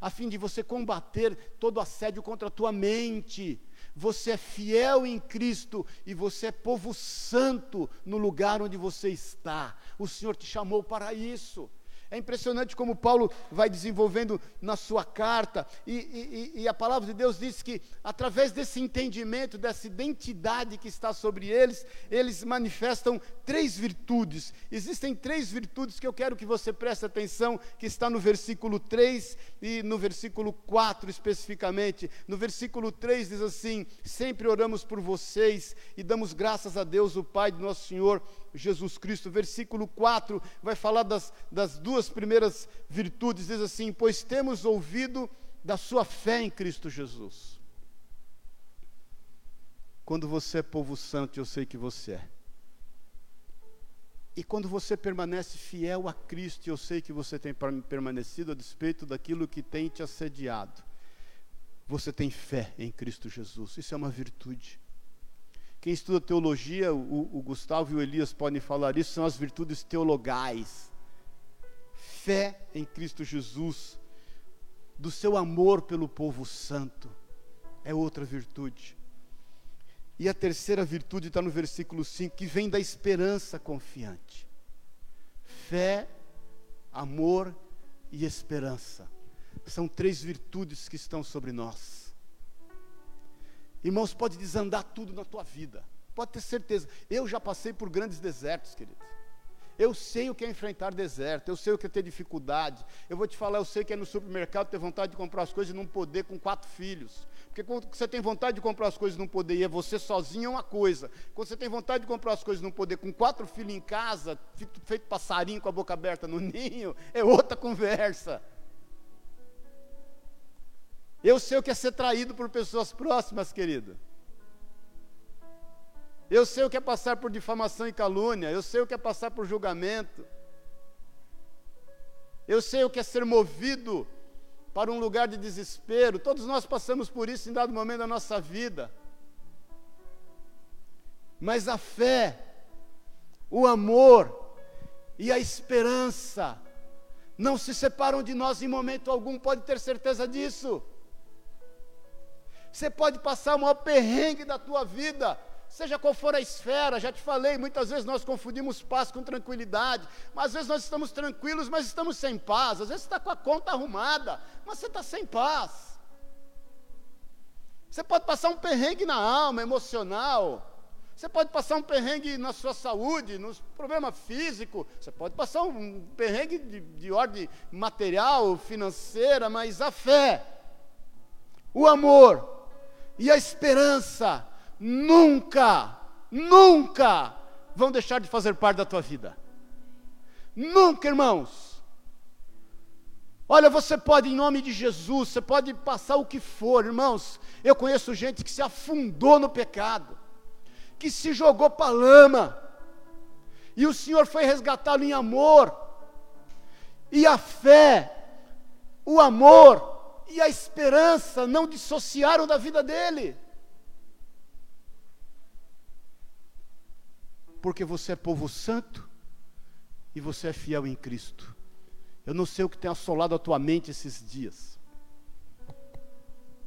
a fim de você combater todo assédio contra a tua mente. Você é fiel em Cristo e você é povo santo no lugar onde você está. O Senhor te chamou para isso. É impressionante como Paulo vai desenvolvendo na sua carta, e, e, e, a palavra de Deus diz que, através desse entendimento, dessa identidade que está sobre eles, eles manifestam três virtudes. Existem três virtudes que eu quero que você preste atenção, que está no versículo 3 e no versículo 4 especificamente. No versículo 3 diz assim: Sempre oramos por vocês e damos graças a Deus, o Pai de nosso Senhor Jesus Cristo. Versículo 4 vai falar das, das duas primeiras virtudes, diz assim: Pois temos ouvido da sua fé em Cristo Jesus. Quando você é povo santo, eu sei que você é. E quando você permanece fiel a Cristo, eu sei que você tem permanecido a despeito daquilo que tem te assediado. Você tem fé em Cristo Jesus. Isso é uma virtude. Quem estuda teologia, o, o Gustavo e o Elias podem falar isso, são as virtudes teologais. Fé em Cristo Jesus, do seu amor pelo povo santo, é outra virtude. E a terceira virtude está no versículo 5, que vem da esperança confiante. Fé, amor e esperança. São três virtudes que estão sobre nós. Irmãos, pode desandar tudo na tua vida. Pode ter certeza. Eu já passei por grandes desertos, queridos. Eu sei o que é enfrentar deserto, eu sei o que é ter dificuldade. Eu vou te falar, eu sei que é no supermercado ter vontade de comprar as coisas e não poder com quatro filhos. Porque quando você tem vontade de comprar as coisas e não poder, e é você sozinho, é uma coisa. Quando você tem vontade de comprar as coisas e não poder, com quatro filhos em casa, feito passarinho com a boca aberta no ninho, é outra conversa. Eu sei o que é ser traído por pessoas próximas, querido. Eu sei o que é passar por difamação e calúnia. Eu sei o que é passar por julgamento. Eu sei o que é ser movido para um lugar de desespero. Todos nós passamos por isso em dado momento da nossa vida. Mas a fé, o amor e a esperança não se separam de nós em momento algum, pode ter certeza disso. Você pode passar o maior perrengue da tua vida, seja qual for a esfera, já te falei, muitas vezes nós confundimos paz com tranquilidade, mas às vezes nós estamos tranquilos, mas estamos sem paz, às vezes está com a conta arrumada, mas você está sem paz. Você pode passar um perrengue na alma, emocional, você pode passar um perrengue na sua saúde, no problema físico, você pode passar um perrengue de, de ordem material, financeira, mas a fé, o amor, e a esperança nunca, nunca vão deixar de fazer parte da tua vida. Nunca, irmãos. Olha, você pode, em nome de Jesus, você pode passar o que for, irmãos. Eu conheço gente que se afundou no pecado, que se jogou para a lama, e o Senhor foi resgatá-lo em amor, e a fé, o amor, e a esperança não dissociaram da vida dele. Porque você é povo santo e você é fiel em Cristo. Eu não sei o que tem assolado a tua mente esses dias.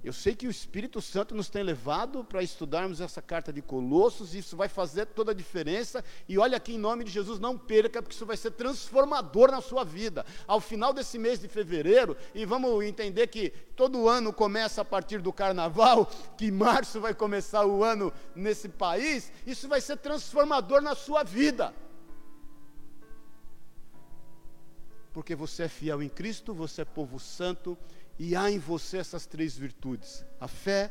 Eu sei que o Espírito Santo nos tem levado para estudarmos essa carta de Colossos, e isso vai fazer toda a diferença. E olha aqui, em nome de Jesus, não perca, porque isso vai ser transformador na sua vida. Ao final desse mês de fevereiro, e vamos entender que todo ano começa a partir do carnaval, que março vai começar o ano nesse país, isso vai ser transformador na sua vida. Porque você é fiel em Cristo, você é povo santo e há em você essas três virtudes: a fé,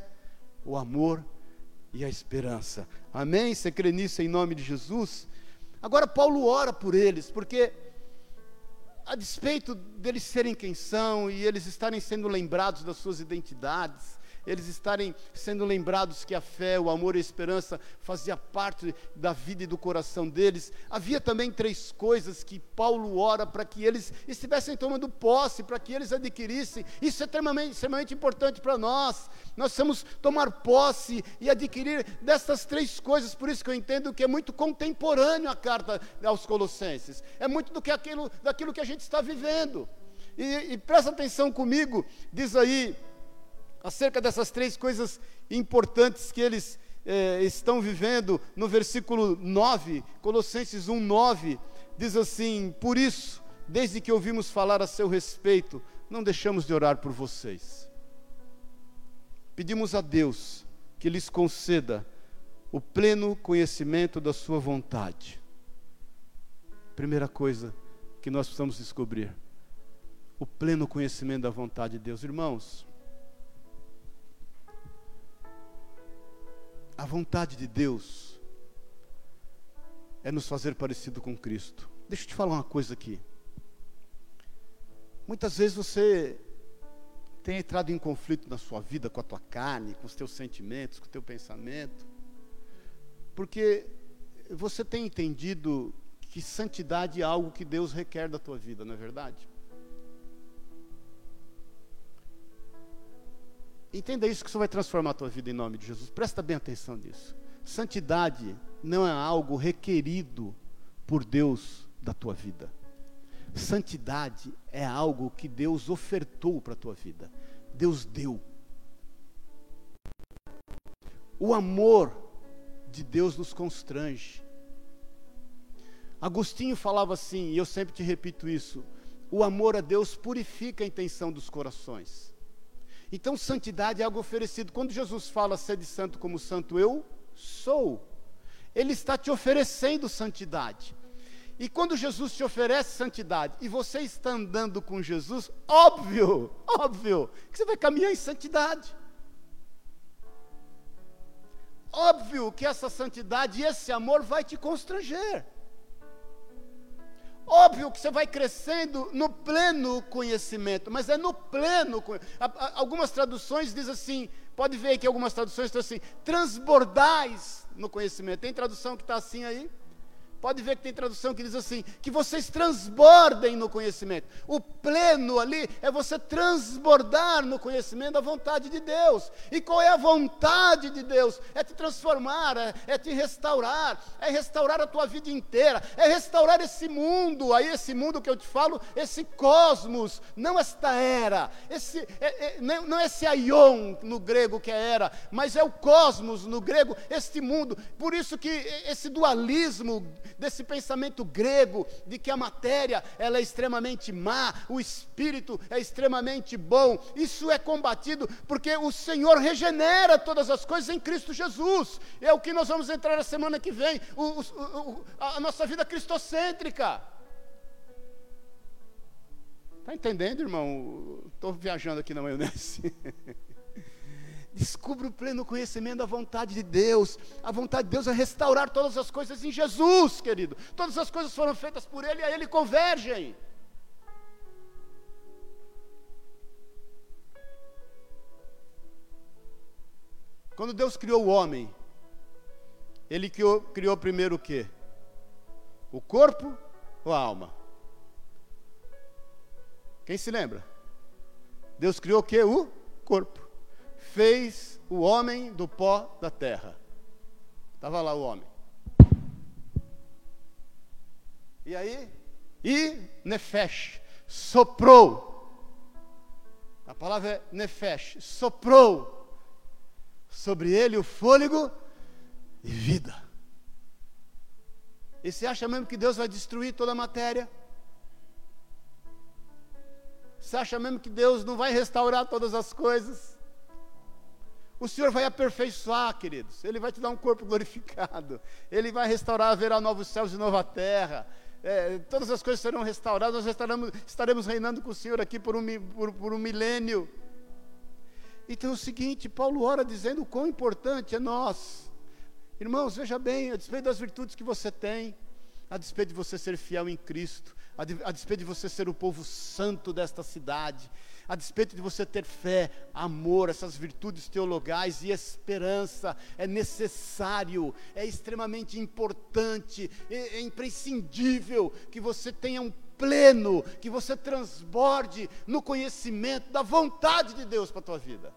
o amor e a esperança. Amém? Você crê nisso em nome de Jesus? Agora, Paulo ora por eles, porque, a despeito deles serem quem são e eles estarem sendo lembrados das suas identidades, eles estarem sendo lembrados que a fé, o amor e a esperança fazia parte da vida e do coração deles. Havia também três coisas que Paulo ora para que eles estivessem tomando posse, para que eles adquirissem. Isso é extremamente, extremamente importante para nós. Nós precisamos tomar posse e adquirir dessas três coisas. Por isso que eu entendo que é muito contemporâneo a carta aos Colossenses. É muito do que aquilo, daquilo que a gente está vivendo. E, e presta atenção comigo, diz aí acerca dessas três coisas importantes que eles eh, estão vivendo, no versículo 9, Colossenses 1, 9, diz assim: Por isso, desde que ouvimos falar a seu respeito, não deixamos de orar por vocês. Pedimos a Deus que lhes conceda o pleno conhecimento da Sua vontade. Primeira coisa que nós precisamos descobrir: o pleno conhecimento da vontade de Deus. Irmãos, A vontade de Deus é nos fazer parecido com Cristo. Deixa eu te falar uma coisa aqui. Muitas vezes você tem entrado em conflito na sua vida com a tua carne, com os teus sentimentos, com o teu pensamento, porque você tem entendido que santidade é algo que Deus requer da tua vida, não é verdade? Entenda isso que isso vai transformar a tua vida em nome de Jesus. Presta bem atenção nisso. Santidade não é algo requerido por Deus da tua vida. Santidade é algo que Deus ofertou para a tua vida. Deus deu. O amor de Deus nos constrange. Agostinho falava assim, e eu sempre te repito isso: o amor a Deus purifica a intenção dos corações. Então, santidade é algo oferecido. Quando Jesus fala, sede santo como santo eu sou, Ele está te oferecendo santidade. E quando Jesus te oferece santidade e você está andando com Jesus, óbvio, óbvio, que você vai caminhar em santidade. Óbvio que essa santidade e esse amor vai te constranger. Óbvio que você vai crescendo no pleno conhecimento, mas é no pleno. Algumas traduções dizem assim, pode ver que algumas traduções estão assim, transbordais no conhecimento. Tem tradução que está assim aí? Pode ver que tem tradução que diz assim: que vocês transbordem no conhecimento. O pleno ali é você transbordar no conhecimento da vontade de Deus. E qual é a vontade de Deus? É te transformar, é, é te restaurar, é restaurar a tua vida inteira, é restaurar esse mundo. Aí, esse mundo que eu te falo, esse cosmos, não esta era, esse, é, é, não, não esse aion no grego que é era, mas é o cosmos no grego, este mundo. Por isso que esse dualismo desse pensamento grego de que a matéria ela é extremamente má, o espírito é extremamente bom. Isso é combatido porque o Senhor regenera todas as coisas em Cristo Jesus. É o que nós vamos entrar a semana que vem, o, o, o, a nossa vida cristocêntrica. Está entendendo, irmão? Estou viajando aqui na maionese. Descubra o pleno conhecimento da vontade de Deus. A vontade de Deus é restaurar todas as coisas em Jesus, querido. Todas as coisas foram feitas por Ele e a Ele convergem. Quando Deus criou o homem, Ele criou, criou primeiro o quê? O corpo ou a alma? Quem se lembra? Deus criou o quê? O corpo fez o homem do pó da terra. Estava lá o homem. E aí? E Nefesh soprou. A palavra é Nefesh, soprou sobre ele o fôlego e vida. E você acha mesmo que Deus vai destruir toda a matéria? Você acha mesmo que Deus não vai restaurar todas as coisas? O Senhor vai aperfeiçoar, queridos. Ele vai te dar um corpo glorificado. Ele vai restaurar, haverá novos céus e nova terra. É, todas as coisas serão restauradas. Nós estaremos, estaremos reinando com o Senhor aqui por um, por, por um milênio. Então é o seguinte: Paulo ora dizendo o quão importante é nós. Irmãos, veja bem, a despeito das virtudes que você tem, a despeito de você ser fiel em Cristo, a, a despeito de você ser o povo santo desta cidade, a despeito de você ter fé, amor, essas virtudes teologais e esperança, é necessário, é extremamente importante, é, é imprescindível que você tenha um pleno, que você transborde no conhecimento da vontade de Deus para a tua vida.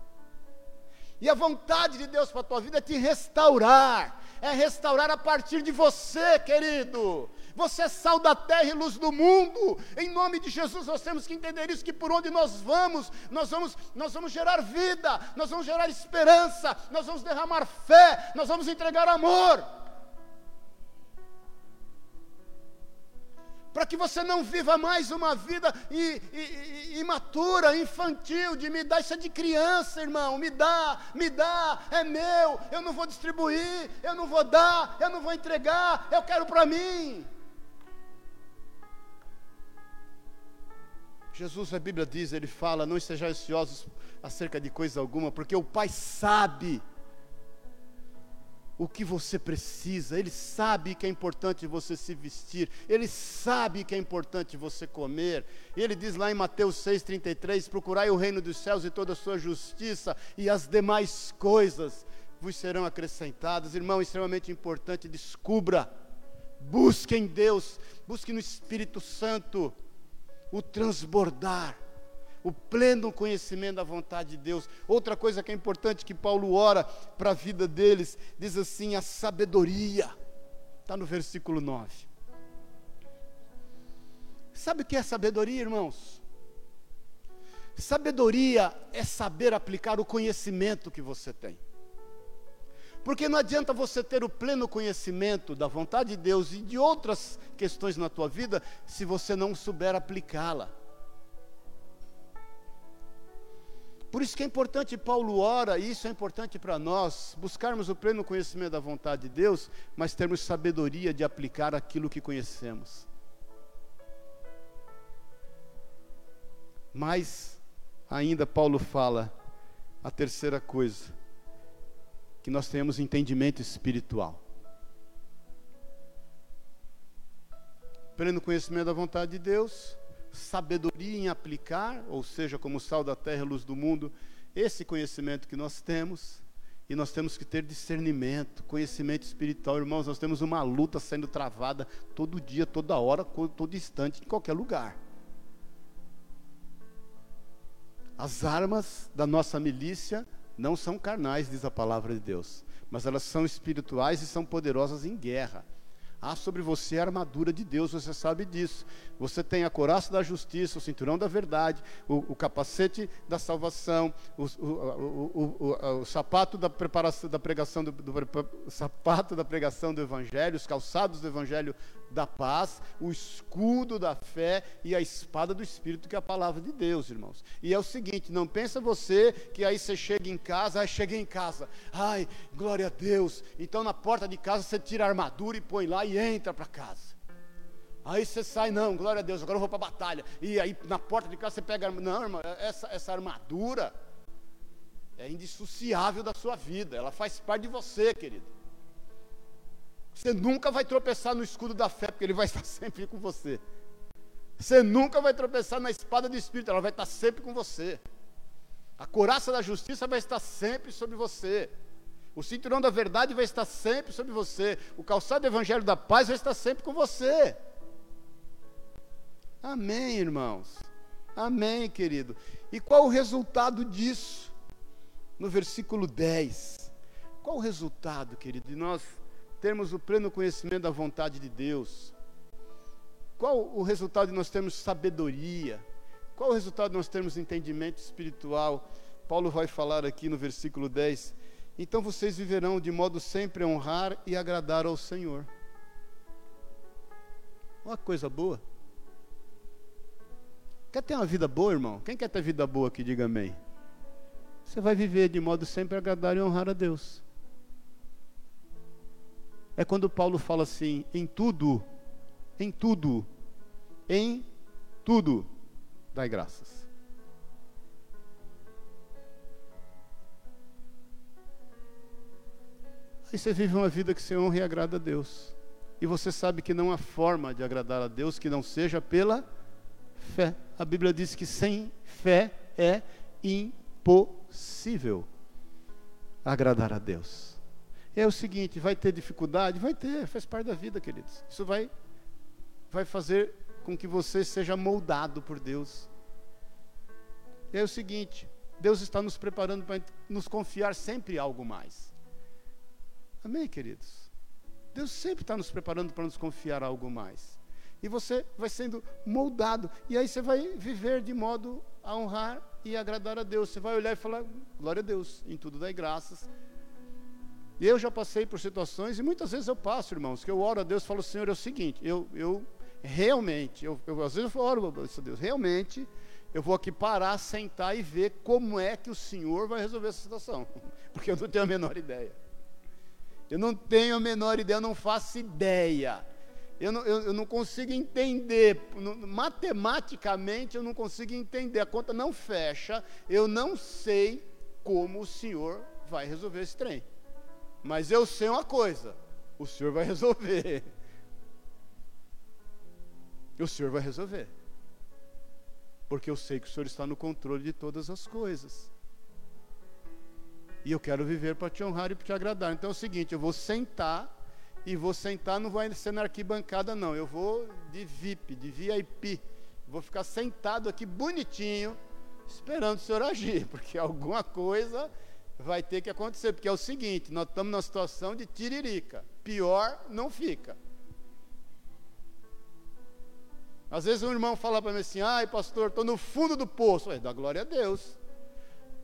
E a vontade de Deus para a tua vida é te restaurar, é restaurar a partir de você, querido. Você é sal da terra e luz do mundo. Em nome de Jesus, nós temos que entender isso: que por onde nós vamos, nós vamos, nós vamos gerar vida, nós vamos gerar esperança, nós vamos derramar fé, nós vamos entregar amor. para que você não viva mais uma vida imatura, infantil, de me dar isso é de criança, irmão, me dá, me dá, é meu, eu não vou distribuir, eu não vou dar, eu não vou entregar, eu quero para mim. Jesus, a Bíblia diz, ele fala: não estejam ansiosos acerca de coisa alguma, porque o Pai sabe o que você precisa, Ele sabe que é importante você se vestir, Ele sabe que é importante você comer. Ele diz lá em Mateus 6,33: Procurai o reino dos céus e toda a sua justiça, e as demais coisas vos serão acrescentadas. Irmão, extremamente importante, descubra, busque em Deus, busque no Espírito Santo o transbordar o pleno conhecimento da vontade de Deus. Outra coisa que é importante que Paulo ora para a vida deles, diz assim: a sabedoria. Está no versículo 9. Sabe o que é sabedoria, irmãos? Sabedoria é saber aplicar o conhecimento que você tem. Porque não adianta você ter o pleno conhecimento da vontade de Deus e de outras questões na tua vida se você não souber aplicá-la. Por isso que é importante, Paulo ora, e isso é importante para nós, buscarmos o pleno conhecimento da vontade de Deus, mas termos sabedoria de aplicar aquilo que conhecemos. Mas, ainda Paulo fala, a terceira coisa, que nós tenhamos entendimento espiritual. Pleno conhecimento da vontade de Deus, sabedoria em aplicar, ou seja, como sal da terra e luz do mundo, esse conhecimento que nós temos, E nós temos que ter discernimento, conhecimento espiritual. Irmãos, nós temos uma luta sendo travada todo dia, toda hora, todo instante, em qualquer lugar. As armas da nossa milícia não são carnais, diz a palavra de Deus, mas elas são espirituais e são poderosas em guerra. Há sobre você a armadura de Deus, você sabe disso. Você tem a coraça da justiça, o cinturão da verdade, o, o capacete da salvação, o, o, o, sapato da preparação da pregação do, do sapato da pregação do evangelho, os calçados do evangelho da paz, o escudo da fé e a espada do espírito que é a palavra de Deus, irmãos. E é o seguinte, não pensa você que aí você chega em casa, aí cheguei em casa. Ai, glória a Deus. Então na porta de casa você tira a armadura e põe lá e entra para casa. Aí você sai, não, glória a Deus, agora eu vou para a batalha. E aí na porta de casa você pega, não, irmão, essa, essa armadura é indissociável da sua vida, ela faz parte de você, querido. Você nunca vai tropeçar no escudo da fé, porque ele vai estar sempre com você. Você nunca vai tropeçar na espada do Espírito, ela vai estar sempre com você. A coraça da justiça vai estar sempre sobre você. O cinturão da verdade vai estar sempre sobre você. O calçado do evangelho da paz vai estar sempre com você. Amém, irmãos. Amém, querido. E qual o resultado disso? No versículo 10. Qual o resultado, querido, de nós termos o pleno conhecimento da vontade de Deus? Qual o resultado de nós termos sabedoria? Qual o resultado de nós termos entendimento espiritual? Paulo vai falar aqui no versículo 10. Então vocês viverão de modo sempre a honrar e agradar ao Senhor. Uma coisa boa. Quer ter uma vida boa, irmão? Quem quer ter vida boa aqui, diga amém. Você vai viver de modo sempre a agradar e honrar a Deus. É quando Paulo fala assim: em tudo, em tudo, em tudo, dai graças. Aí você vive uma vida que você honra e agrada a Deus. E você sabe que não há forma de agradar a Deus que não seja pela fé. A Bíblia diz que sem fé é impossível agradar a Deus. É o seguinte, vai ter dificuldade? Vai ter, faz parte da vida, queridos. Isso vai, vai fazer com que você seja moldado por Deus. É o seguinte, Deus está nos preparando para nos confiar sempre algo mais. Amém, queridos? Deus sempre está nos preparando para nos confiar algo mais e você vai sendo moldado. E aí você vai viver de modo a honrar e agradar a Deus. Você vai olhar e falar, glória a Deus, em tudo dai graças. E eu já passei por situações, e muitas vezes eu passo, irmãos, que eu oro a Deus e falo, Senhor, é o seguinte, eu, eu realmente, eu, eu, às vezes eu oro a Deus, realmente, eu vou aqui parar, sentar e ver como é que o Senhor vai resolver essa situação. Porque eu não tenho a menor ideia. Eu não tenho a menor ideia, eu não faço ideia. Eu não, eu, eu não consigo entender, matematicamente eu não consigo entender, a conta não fecha, eu não sei como o senhor vai resolver esse trem. Mas eu sei uma coisa: o senhor vai resolver. O senhor vai resolver. Porque eu sei que o senhor está no controle de todas as coisas. E eu quero viver para te honrar e para te agradar. Então é o seguinte: eu vou sentar e vou sentar, não vai ser na arquibancada, não. Eu vou de VIP, de VIP. Vou ficar sentado aqui bonitinho, esperando o senhor agir, porque alguma coisa vai ter que acontecer. Porque é o seguinte: nós estamos numa situação de tiririca. Pior não fica. Às vezes um irmão fala para mim assim: ai, pastor, estou no fundo do poço. Ué, dá glória a Deus.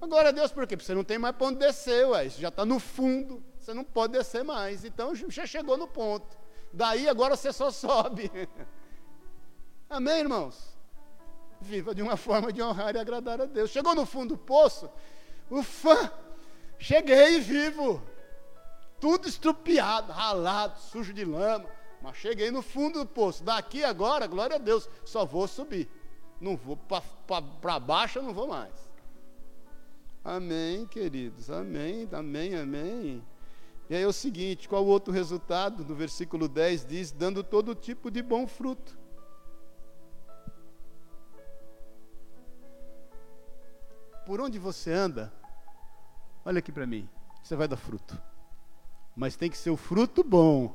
Glória a Deus, por quê? Porque você não tem mais para onde descer, ué. Isso já está no fundo. Você não pode descer mais. Então já chegou no ponto. Daí agora você só sobe. Amém, irmãos? Viva de uma forma de honrar e agradar a Deus. Chegou no fundo do poço, ufa, cheguei vivo. Tudo estrupiado, ralado, sujo de lama. Mas cheguei no fundo do poço. Daqui agora, glória a Deus, só vou subir. Não vou para baixo, não vou mais. Amém, queridos. Amém, amém, amém. E aí é o seguinte: qual o outro resultado? No versículo 10 diz: dando todo tipo de bom fruto. Por onde você anda, olha aqui para mim, você vai dar fruto. Mas tem que ser o fruto bom.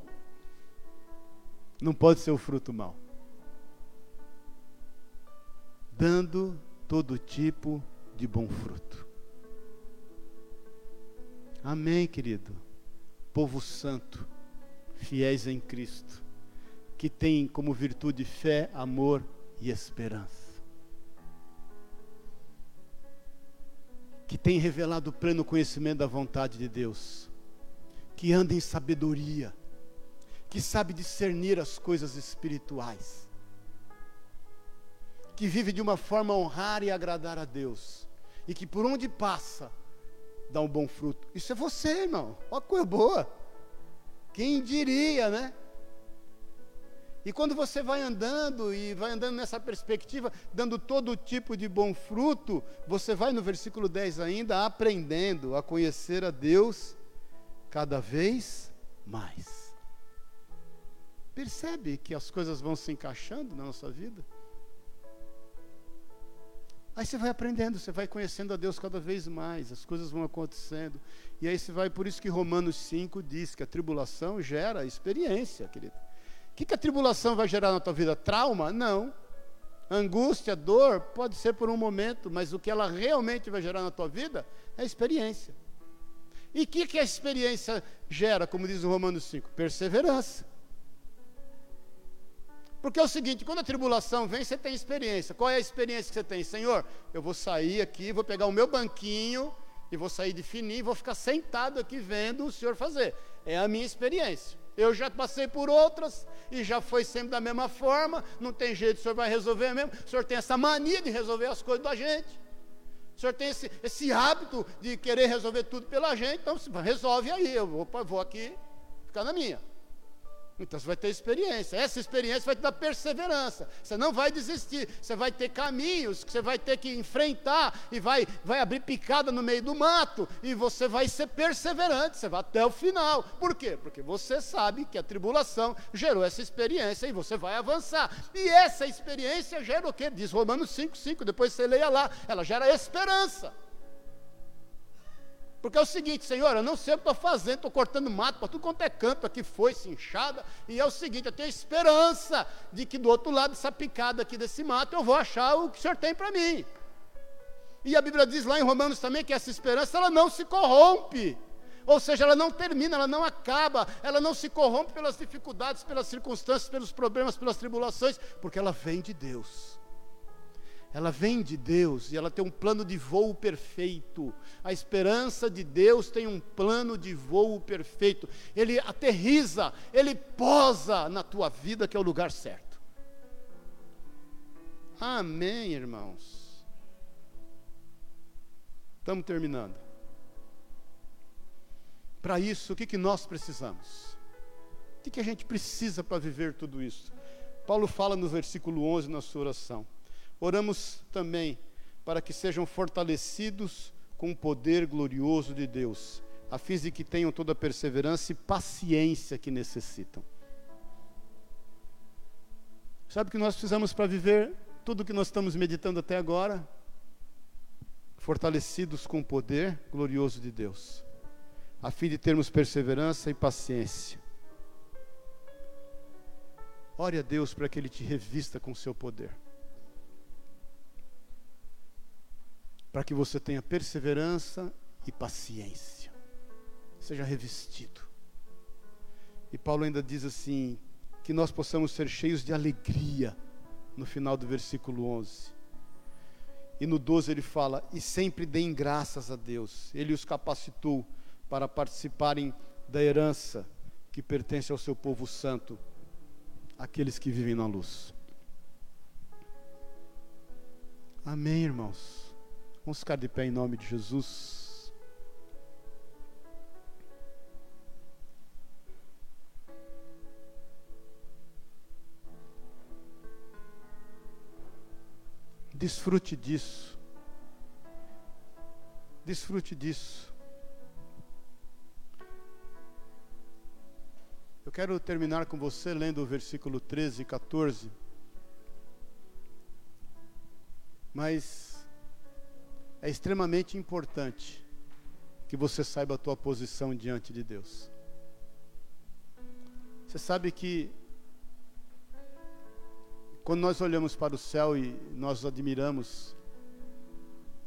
Não pode ser o fruto mau. Dando todo tipo de bom fruto. Amém, querido. Povo santo, fiéis em Cristo, que tem como virtude fé, amor e esperança. Que tem revelado o pleno conhecimento da vontade de Deus, que anda em sabedoria, que sabe discernir as coisas espirituais, que vive de uma forma a honrar e agradar a Deus, e que por onde passa, dá um bom fruto. Isso é você, irmão. Olha coisa boa. Quem diria, né? E quando você vai andando e vai andando nessa perspectiva, dando todo tipo de bom fruto, você vai no versículo 10 ainda aprendendo a conhecer a Deus cada vez mais. Percebe que as coisas vão se encaixando na nossa vida? Aí você vai aprendendo, você vai conhecendo a Deus cada vez mais, as coisas vão acontecendo. E aí você vai, por isso que Romanos 5 diz que a tribulação gera experiência, querido. Que, que a tribulação vai gerar na tua vida? Trauma? Não. Angústia, dor, pode ser por um momento, mas o que ela realmente vai gerar na tua vida é experiência. E o que, que a experiência gera, como diz o Romanos 5? Perseverança. Porque é o seguinte, quando a tribulação vem, você tem experiência. Qual é a experiência que você tem? Senhor, eu vou sair aqui, vou pegar o meu banquinho e vou sair de fininho, vou ficar sentado aqui vendo o Senhor fazer. É a minha experiência. Eu já passei por outras e já foi sempre da mesma forma. Não tem jeito, o Senhor vai resolver mesmo. O Senhor tem essa mania de resolver as coisas da gente. O Senhor tem esse, esse hábito de querer resolver tudo pela gente. Então, resolve aí. Eu vou, vou aqui ficar na minha. Então você vai ter experiência. Essa experiência vai te dar perseverança. Você não vai desistir. Você vai ter caminhos que você vai ter que enfrentar e vai, vai abrir picada no meio do mato e você vai ser perseverante. Você vai até o final. Por quê? Porque você sabe que a tribulação gerou essa experiência e você vai avançar. E essa experiência gera o quê? Diz Romanos 5,5. Depois você leia lá. Ela gera esperança. Porque é o seguinte, Senhor, eu não sei o que estou fazendo, estou cortando mato para tudo quanto é canto, aqui foi, inchada, e é o seguinte, eu tenho esperança de que do outro lado dessa picada aqui desse mato eu vou achar o que o Senhor tem para mim. E a Bíblia diz lá em Romanos também que essa esperança ela não se corrompe. Ou seja, ela não termina, ela não acaba, ela não se corrompe pelas dificuldades, pelas circunstâncias, pelos problemas, pelas tribulações, porque ela vem de Deus ela vem de Deus e ela tem um plano de voo perfeito. A esperança de Deus tem um plano de voo perfeito. Ele aterriza, ele posa na tua vida, que é o lugar certo. Amém, irmãos. Estamos terminando. Para isso, o que, que nós precisamos? O que, que a gente precisa para viver tudo isso? Paulo fala no versículo 11 na sua oração. Oramos também para que sejam fortalecidos com o poder glorioso de Deus, a fim de que tenham toda a perseverança e paciência que necessitam. Sabe o que nós precisamos para viver tudo o que nós estamos meditando até agora? Fortalecidos com o poder glorioso de Deus, a fim de termos perseverança e paciência. Ore a Deus para que Ele te revista com seu poder. Para que você tenha perseverança e paciência. Seja revestido. E Paulo ainda diz assim: que nós possamos ser cheios de alegria, no final do versículo 11. E no 12 ele fala: e sempre deem graças a Deus, Ele os capacitou para participarem da herança que pertence ao seu povo santo, aqueles que vivem na luz. Amém, irmãos. Vamos ficar de pé em nome de Jesus. Desfrute disso. Desfrute disso. Eu quero terminar com você lendo o versículo 13 e 14. Mas é extremamente importante que você saiba a tua posição diante de Deus. Você sabe que quando nós olhamos para o céu e nós admiramos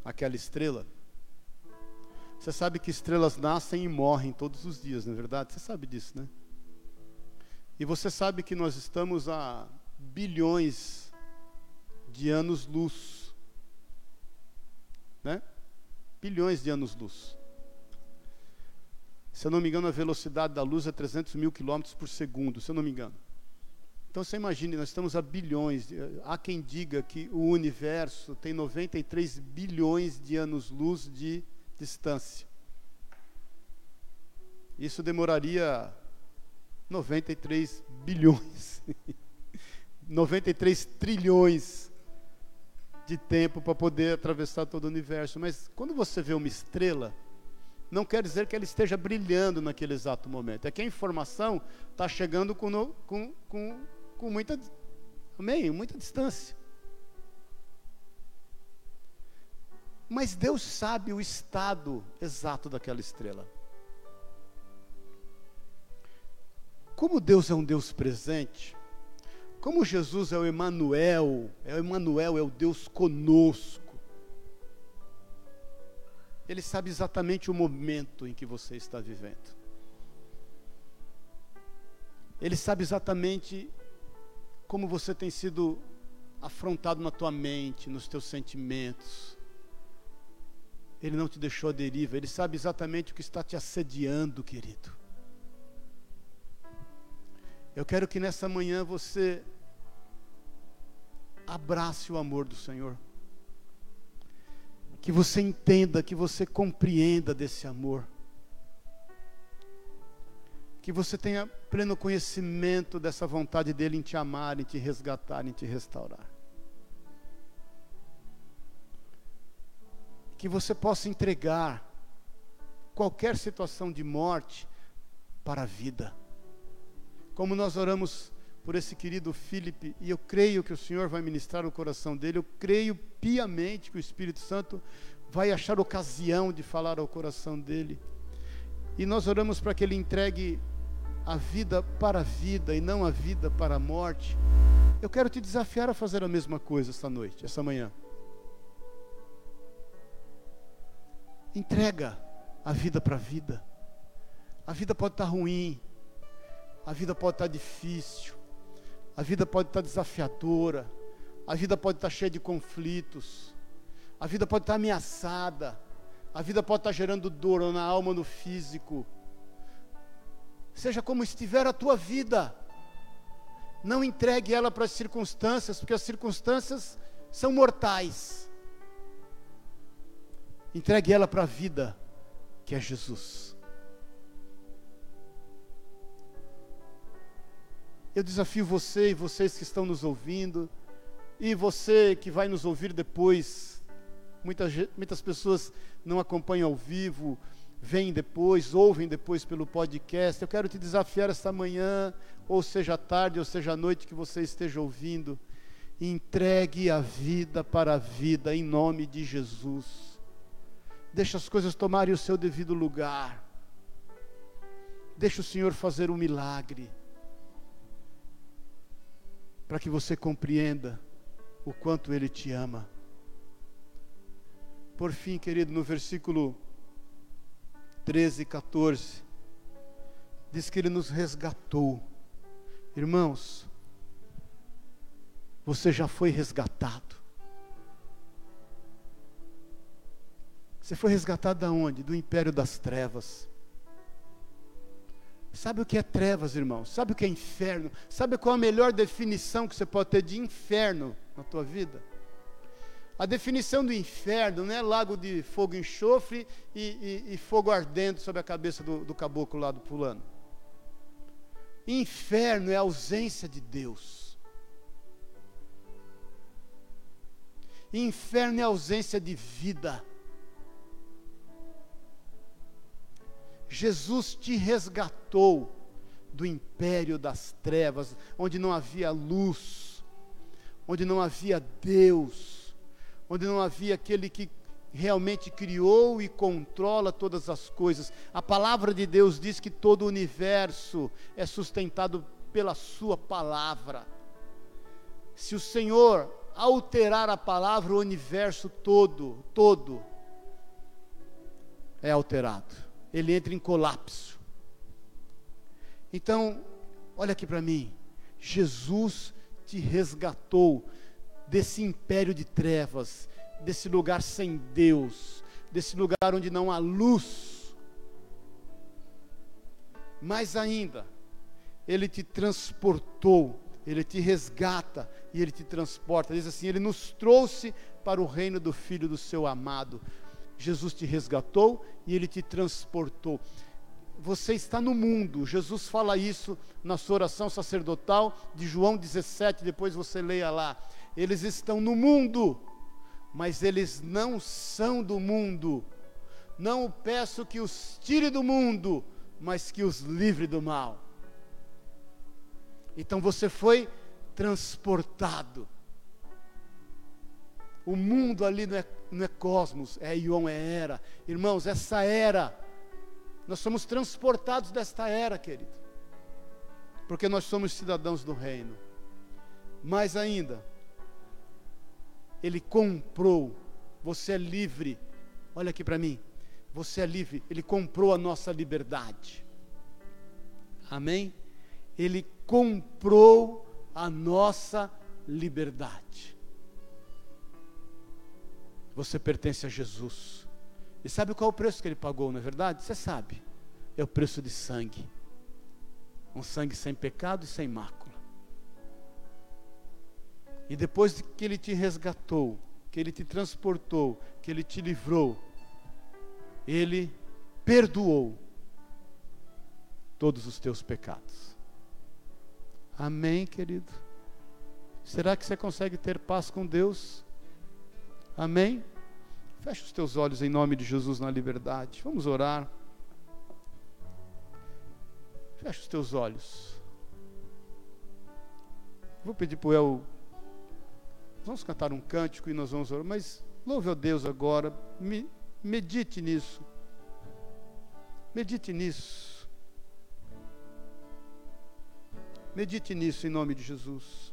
aquela estrela, você sabe que estrelas nascem e morrem todos os dias, não é verdade? Você sabe disso, né? E você sabe que nós estamos a bilhões de anos-luz, né? Bilhões de anos-luz. Se eu não me engano, a velocidade da luz é 300 mil quilômetros por segundo, se eu não me engano. Então você imagine, nós estamos a bilhões. Há quem diga que o universo tem 93 bilhões de anos-luz de distância. Isso demoraria 93 bilhões, 93 trilhões de tempo para poder atravessar todo o universo. Mas quando você vê uma estrela, não quer dizer que ela esteja brilhando naquele exato momento. É que a informação está chegando com, com, com com muita, amém, muita distância. Mas Deus sabe o estado exato daquela estrela. Como Deus é um Deus presente, como Jesus é o Emanuel, é o Emanuel, é o Deus conosco. Ele sabe exatamente o momento em que você está vivendo. Ele sabe exatamente como você tem sido afrontado na tua mente, nos teus sentimentos. Ele não te deixou à deriva, ele sabe exatamente o que está te assediando, querido. Eu quero que nessa manhã você abrace o amor do Senhor. Que você entenda, que você compreenda desse amor que você tenha pleno conhecimento dessa vontade dele em te amar, em te resgatar, em te restaurar. Que você possa entregar qualquer situação de morte para a vida. Como nós oramos por esse querido Felipe, e eu creio que o Senhor vai ministrar o coração dele, eu creio piamente que o Espírito Santo vai achar ocasião de falar ao coração dele. E nós oramos para que ele entregue a vida para a vida e não a vida para a morte, eu quero te desafiar a fazer a mesma coisa esta noite, essa manhã. Entrega a vida para a vida. A vida pode estar ruim, a vida pode estar difícil, a vida pode estar desafiadora, a vida pode estar cheia de conflitos, a vida pode estar ameaçada, a vida pode estar gerando dor na alma, no físico seja como estiver a tua vida. Não entregue ela para as circunstâncias, porque as circunstâncias são mortais. Entregue ela para a vida, que é Jesus. Eu desafio você e vocês que estão nos ouvindo, e você que vai nos ouvir depois. Muitas, muitas pessoas não acompanham ao vivo, vêm depois, ouvem depois pelo podcast. Eu quero te desafiar esta manhã, ou seja tarde, ou seja noite que você esteja ouvindo. Entregue a vida para a vida em nome de Jesus. Deixa as coisas tomarem o seu devido lugar. Deixa o Senhor fazer um milagre. Para que você compreenda o quanto Ele te ama. Por fim, querido, no versículo 13 e 14, diz que Ele nos resgatou. Irmãos, você já foi resgatado. Você foi resgatado da onde? Do império das trevas. Sabe o que é trevas, irmãos? Sabe o que é inferno? Sabe qual a melhor definição que você pode ter de inferno na tua vida? A definição do inferno não é lago de fogo e enxofre e, e, e fogo ardendo sobre a cabeça do, do caboclo lá do pulando. Inferno é a ausência de Deus. Inferno é a ausência de vida. Jesus te resgatou do império das trevas, onde não havia luz, onde não havia Deus onde não havia aquele que realmente criou e controla todas as coisas. A palavra de Deus diz que todo o universo é sustentado pela Sua palavra. Se o Senhor alterar a palavra, o universo todo, todo, é alterado. Ele entra em colapso. Então, olha aqui para mim. Jesus te resgatou desse império de trevas, desse lugar sem Deus, desse lugar onde não há luz. Mais ainda, Ele te transportou, Ele te resgata e Ele te transporta. Diz assim: Ele nos trouxe para o reino do Filho do Seu amado. Jesus te resgatou e Ele te transportou. Você está no mundo, Jesus fala isso na sua oração sacerdotal de João 17, depois você leia lá. Eles estão no mundo, mas eles não são do mundo. Não peço que os tire do mundo, mas que os livre do mal. Então você foi transportado. O mundo ali não é, não é cosmos, é Ion, é era. Irmãos, essa era, nós somos transportados desta era, querido, porque nós somos cidadãos do reino. Mais ainda, ele comprou. Você é livre. Olha aqui para mim. Você é livre. Ele comprou a nossa liberdade. Amém? Ele comprou a nossa liberdade. Você pertence a Jesus. E sabe qual é o preço que ele pagou, não é verdade? Você sabe. É o preço de sangue. Um sangue sem pecado e sem mácula. E depois que Ele te resgatou, que Ele te transportou, que Ele te livrou, Ele perdoou todos os teus pecados. Amém, querido? Será que você consegue ter paz com Deus? Amém? Feche os teus olhos em nome de Jesus na liberdade. Vamos orar. Feche os teus olhos. Vou pedir para o El Vamos cantar um cântico e nós vamos orar, mas louve a Deus agora, me, medite nisso. Medite nisso. Medite nisso em nome de Jesus.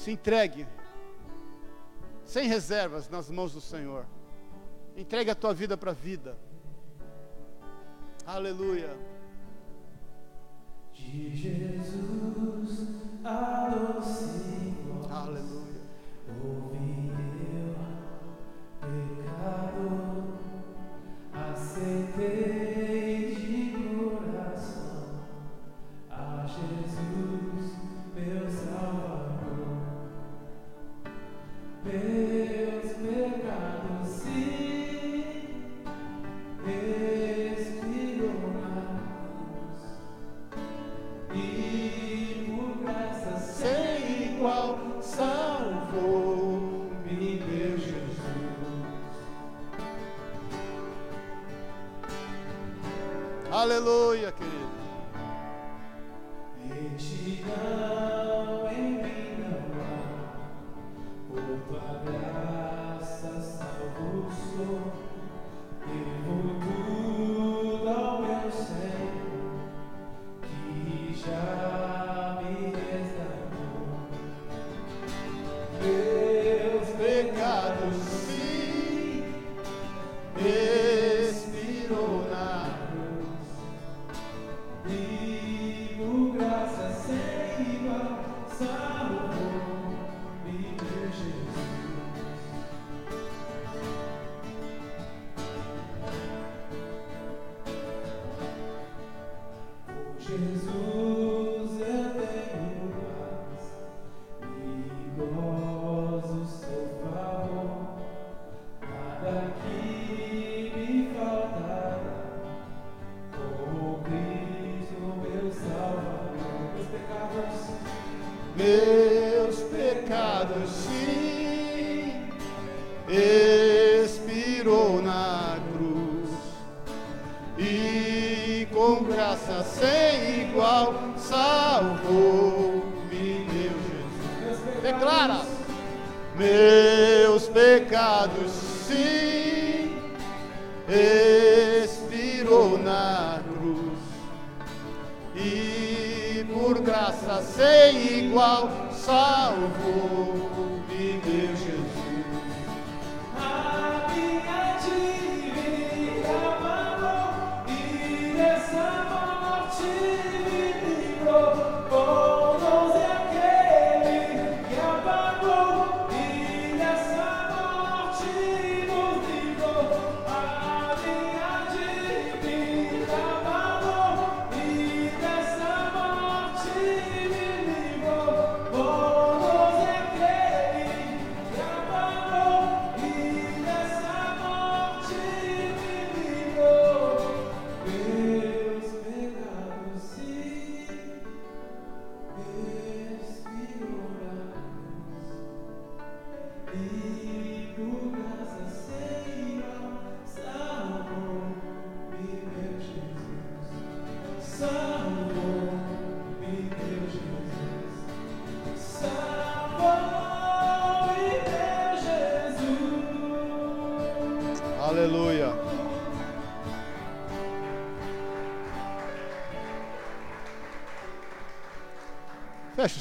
Se entregue, sem reservas, nas mãos do Senhor. Entregue a tua vida para a vida. Aleluia de Jesus, a doce voz. Aleluia. Ouvi eu pecado, aceitei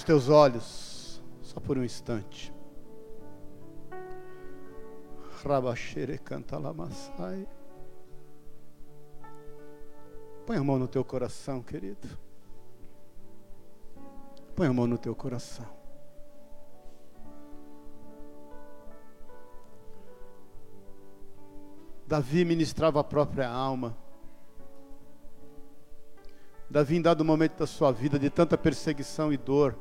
teus olhos, só por um instante. Rabaxere canta lamassai. Põe a mão no teu coração, querido. Põe a mão no teu coração. Davi ministrava a própria alma. Davi, em dado momento da sua vida de tanta perseguição e dor,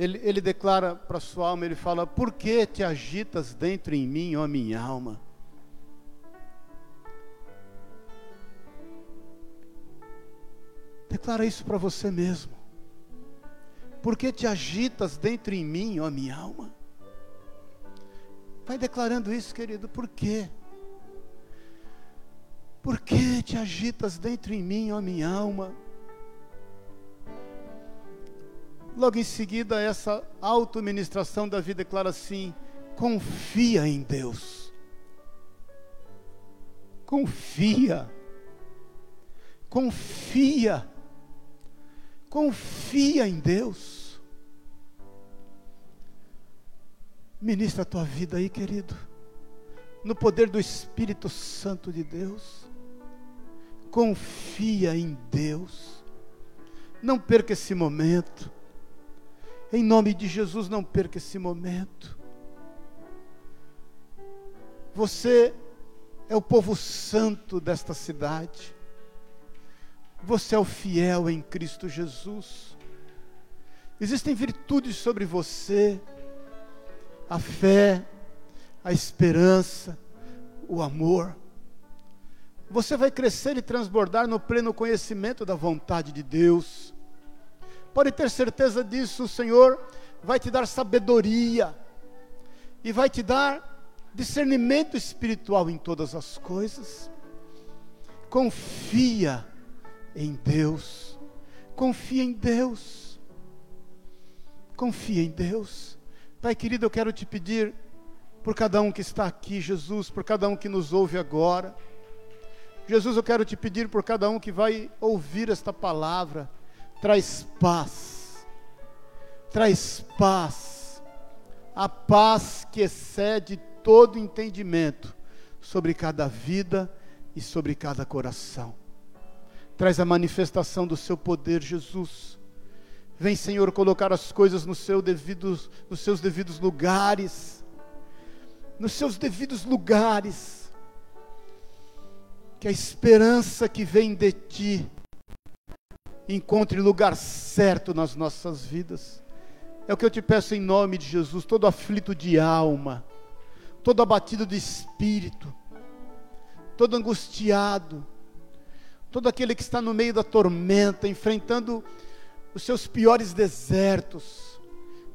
ele, ele declara para sua alma, ele fala, por que te agitas dentro em mim, ó minha alma? Declara isso para você mesmo. Por que te agitas dentro em mim, ó minha alma? Vai declarando isso, querido, por quê? Por que te agitas dentro em mim, ó minha alma? Logo em seguida, essa auto-ministração Davi declara assim: confia em Deus. Confia. Confia. Confia em Deus. Ministra a tua vida aí, querido. No poder do Espírito Santo de Deus. Confia em Deus. Não perca esse momento. Em nome de Jesus, não perca esse momento. Você é o povo santo desta cidade. Você é o fiel em Cristo Jesus. Existem virtudes sobre você: a fé, a esperança, o amor. Você vai crescer e transbordar no pleno conhecimento da vontade de Deus. Pode ter certeza disso, o Senhor vai te dar sabedoria e vai te dar discernimento espiritual em todas as coisas. Confia em Deus. Confia em Deus. Confia em Deus. Pai querido, eu quero te pedir por cada um que está aqui, Jesus, por cada um que nos ouve agora. Jesus, eu quero te pedir por cada um que vai ouvir esta palavra, traz paz, traz paz, a paz que excede todo entendimento sobre cada vida e sobre cada coração. Traz a manifestação do seu poder, Jesus. Vem, Senhor, colocar as coisas no seu devidos, nos seus devidos lugares, nos seus devidos lugares. Que a esperança que vem de Ti encontre lugar certo nas nossas vidas. É o que eu te peço em nome de Jesus, todo aflito de alma, todo abatido de espírito, todo angustiado, todo aquele que está no meio da tormenta, enfrentando os seus piores desertos,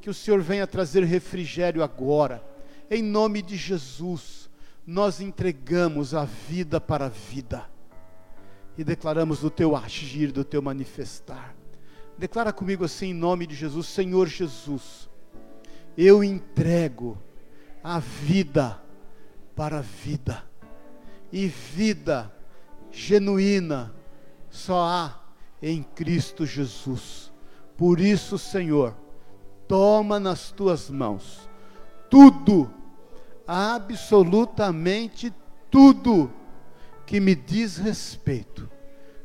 que o Senhor venha trazer refrigério agora, em nome de Jesus, nós entregamos a vida para a vida e declaramos do teu agir, do teu manifestar. Declara comigo assim em nome de Jesus, Senhor Jesus, eu entrego a vida para a vida. E vida genuína só há em Cristo Jesus. Por isso, Senhor, toma nas tuas mãos tudo, absolutamente tudo que me diz respeito,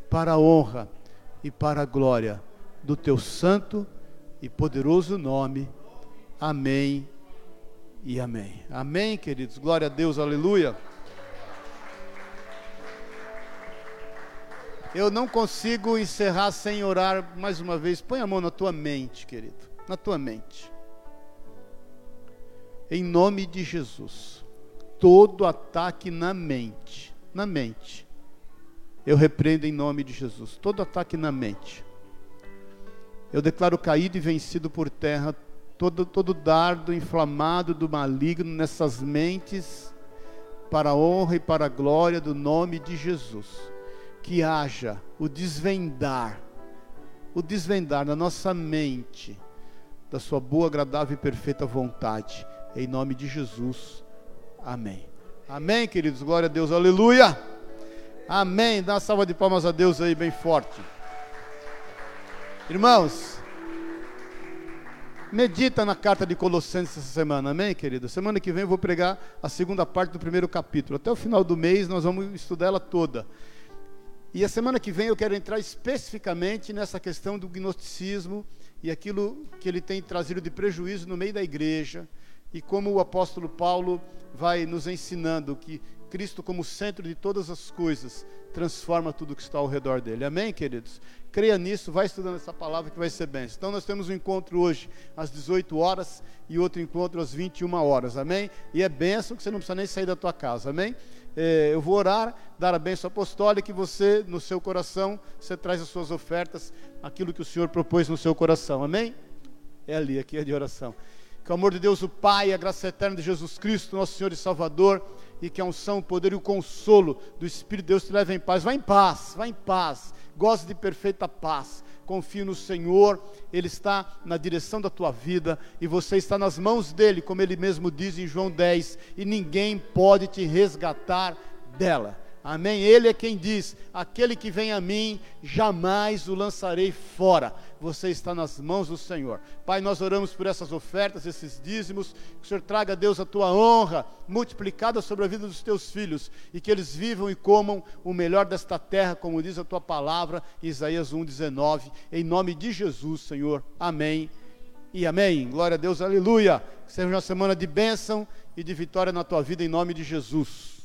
para a honra e para a glória do teu santo e poderoso nome. Amém e amém. Amém, queridos. Glória a Deus, aleluia. Eu não consigo encerrar sem orar mais uma vez. Põe a mão na tua mente, querido. Na tua mente. Em nome de Jesus. Todo ataque na mente. Na mente. Eu repreendo em nome de Jesus. Todo ataque na mente. Eu declaro caído e vencido por terra todo, todo dardo inflamado do maligno nessas mentes, para a honra e para a glória do nome de Jesus. Que haja o desvendar, o desvendar na nossa mente, da Sua boa, agradável e perfeita vontade. Em nome de Jesus. Amém. Amém, queridos. Glória a Deus. Aleluia. Amém. Dá uma salva de palmas a Deus aí, bem forte. Irmãos, Medita na carta de Colossenses essa semana, amém, querido? Semana que vem eu vou pregar a segunda parte do primeiro capítulo. Até o final do mês nós vamos estudar ela toda. E a semana que vem eu quero entrar especificamente nessa questão do gnosticismo e aquilo que ele tem trazido de prejuízo no meio da igreja e como o apóstolo Paulo vai nos ensinando que Cristo, como centro de todas as coisas, transforma tudo que está ao redor dele. Amém, queridos? Creia nisso, vai estudando essa palavra que vai ser bem. Então nós temos um encontro hoje às 18 horas e outro encontro às 21 horas. Amém? E é benção que você não precisa nem sair da tua casa. Amém? É, eu vou orar, dar a bênção apostólica e você, no seu coração, você traz as suas ofertas, aquilo que o Senhor propôs no seu coração. Amém? É ali, aqui é de oração. Que o amor de Deus, o Pai, a graça eterna de Jesus Cristo, nosso Senhor e Salvador, e que a unção, o poder e o consolo do Espírito de Deus te levem em paz. Vá em paz, vá em paz goze de perfeita paz. Confie no Senhor, Ele está na direção da tua vida e você está nas mãos dEle, como Ele mesmo diz em João 10, e ninguém pode te resgatar dela. Amém? Ele é quem diz: aquele que vem a mim, jamais o lançarei fora. Você está nas mãos do Senhor. Pai, nós oramos por essas ofertas, esses dízimos. Que o Senhor traga, Deus, a tua honra multiplicada sobre a vida dos teus filhos e que eles vivam e comam o melhor desta terra, como diz a tua palavra, Isaías 1,19. Em nome de Jesus, Senhor. Amém e amém. Glória a Deus, aleluia. Seja uma semana de bênção e de vitória na tua vida, em nome de Jesus.